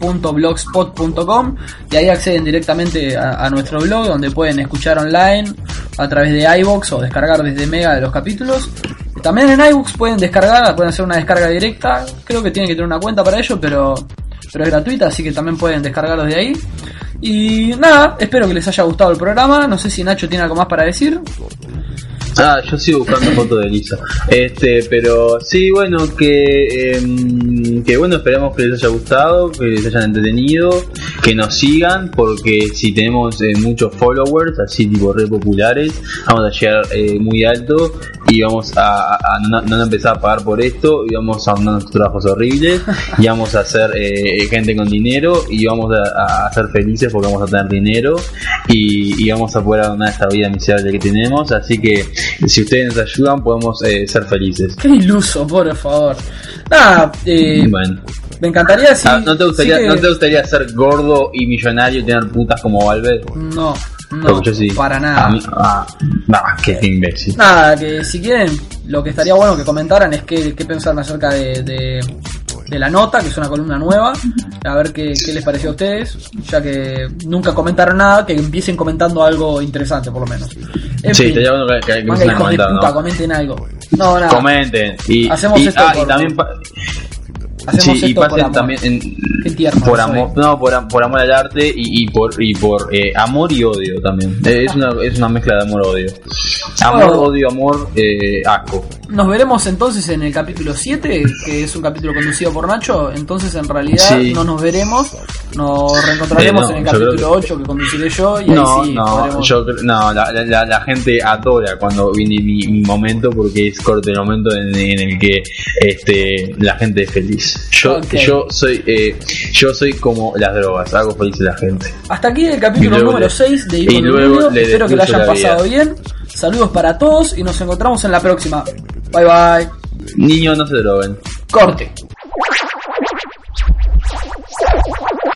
www.hijosdeudulio-podcast.blogspot.com y ahí acceden directamente a, nuestro blog donde pueden escuchar online a través de iBox o descargar desde Mega de los capítulos. También en iBooks pueden descargar, pueden hacer una descarga directa. Creo que tienen que tener una cuenta para ello, pero, pero es gratuita, así que también pueden descargarlos de ahí. Y nada, espero que les haya gustado el programa. No sé si Nacho tiene algo más para decir. Ah, yo sigo buscando fotos de Elisa. Este, pero sí, bueno, que, em, que bueno, esperamos que les haya gustado, que les hayan entretenido, que nos sigan, porque si tenemos eh, muchos followers, así tipo re populares, vamos a llegar eh, muy alto y vamos a, no empezar a pagar por esto y vamos a mandar nuestros trabajos horribles y vamos a ser eh, gente con dinero y vamos a, a ser felices porque vamos a tener dinero y, y vamos a poder abandonar esta vida miserable que tenemos así que si ustedes nos ayudan podemos eh, ser felices Qué iluso, por favor. Nada, eh, bueno me encantaría si. Ah, ¿no, te gustaría, sí que- ¿no te gustaría ser gordo y millonario y tener putas como Valve? No, no, yo sí. para nada. Ah, nah, qué imbécil. Nada, que si quieren, lo que estaría bueno que comentaran es qué, qué pensaron acerca de, de, de la nota, que es una columna nueva. A ver qué, qué les pareció a ustedes, ya que nunca comentaron nada, que empiecen comentando algo interesante por lo menos. En Sí, fin, estaría bueno que, que, que hijos de comentar, puta, ¿no? comenten algo. No, nada. Comenten. Y, Hacemos y, esto ah, por- y también. Hacemos sí, y esto por pasen amor. también en- Qué tierno por soy. amor, no, por, por amor al arte y, y por y por eh, amor y odio también. Eh, es una es una mezcla de amor odio. Amor, Oh. odio, amor, eh, asco. Nos veremos entonces en el capítulo 7, que es un capítulo conducido por Nacho. Entonces, en realidad, Sí. no nos veremos. Nos reencontraremos Eh, no, en el capítulo que- 8 que conduciré yo. Y No, ahí sí no, podremos- yo cre- no, la, la- gente adora cuando viene mi, mi momento porque es corto el momento en, en el que este la gente es feliz. Yo yo soy eh, yo soy como las drogas, hago feliz a la gente. Hasta aquí el capítulo número le- 6 de le Espero que lo hayan la pasado bien. Saludos para todos y nos encontramos en la próxima. Bye bye. Niños no se droguen. Corte.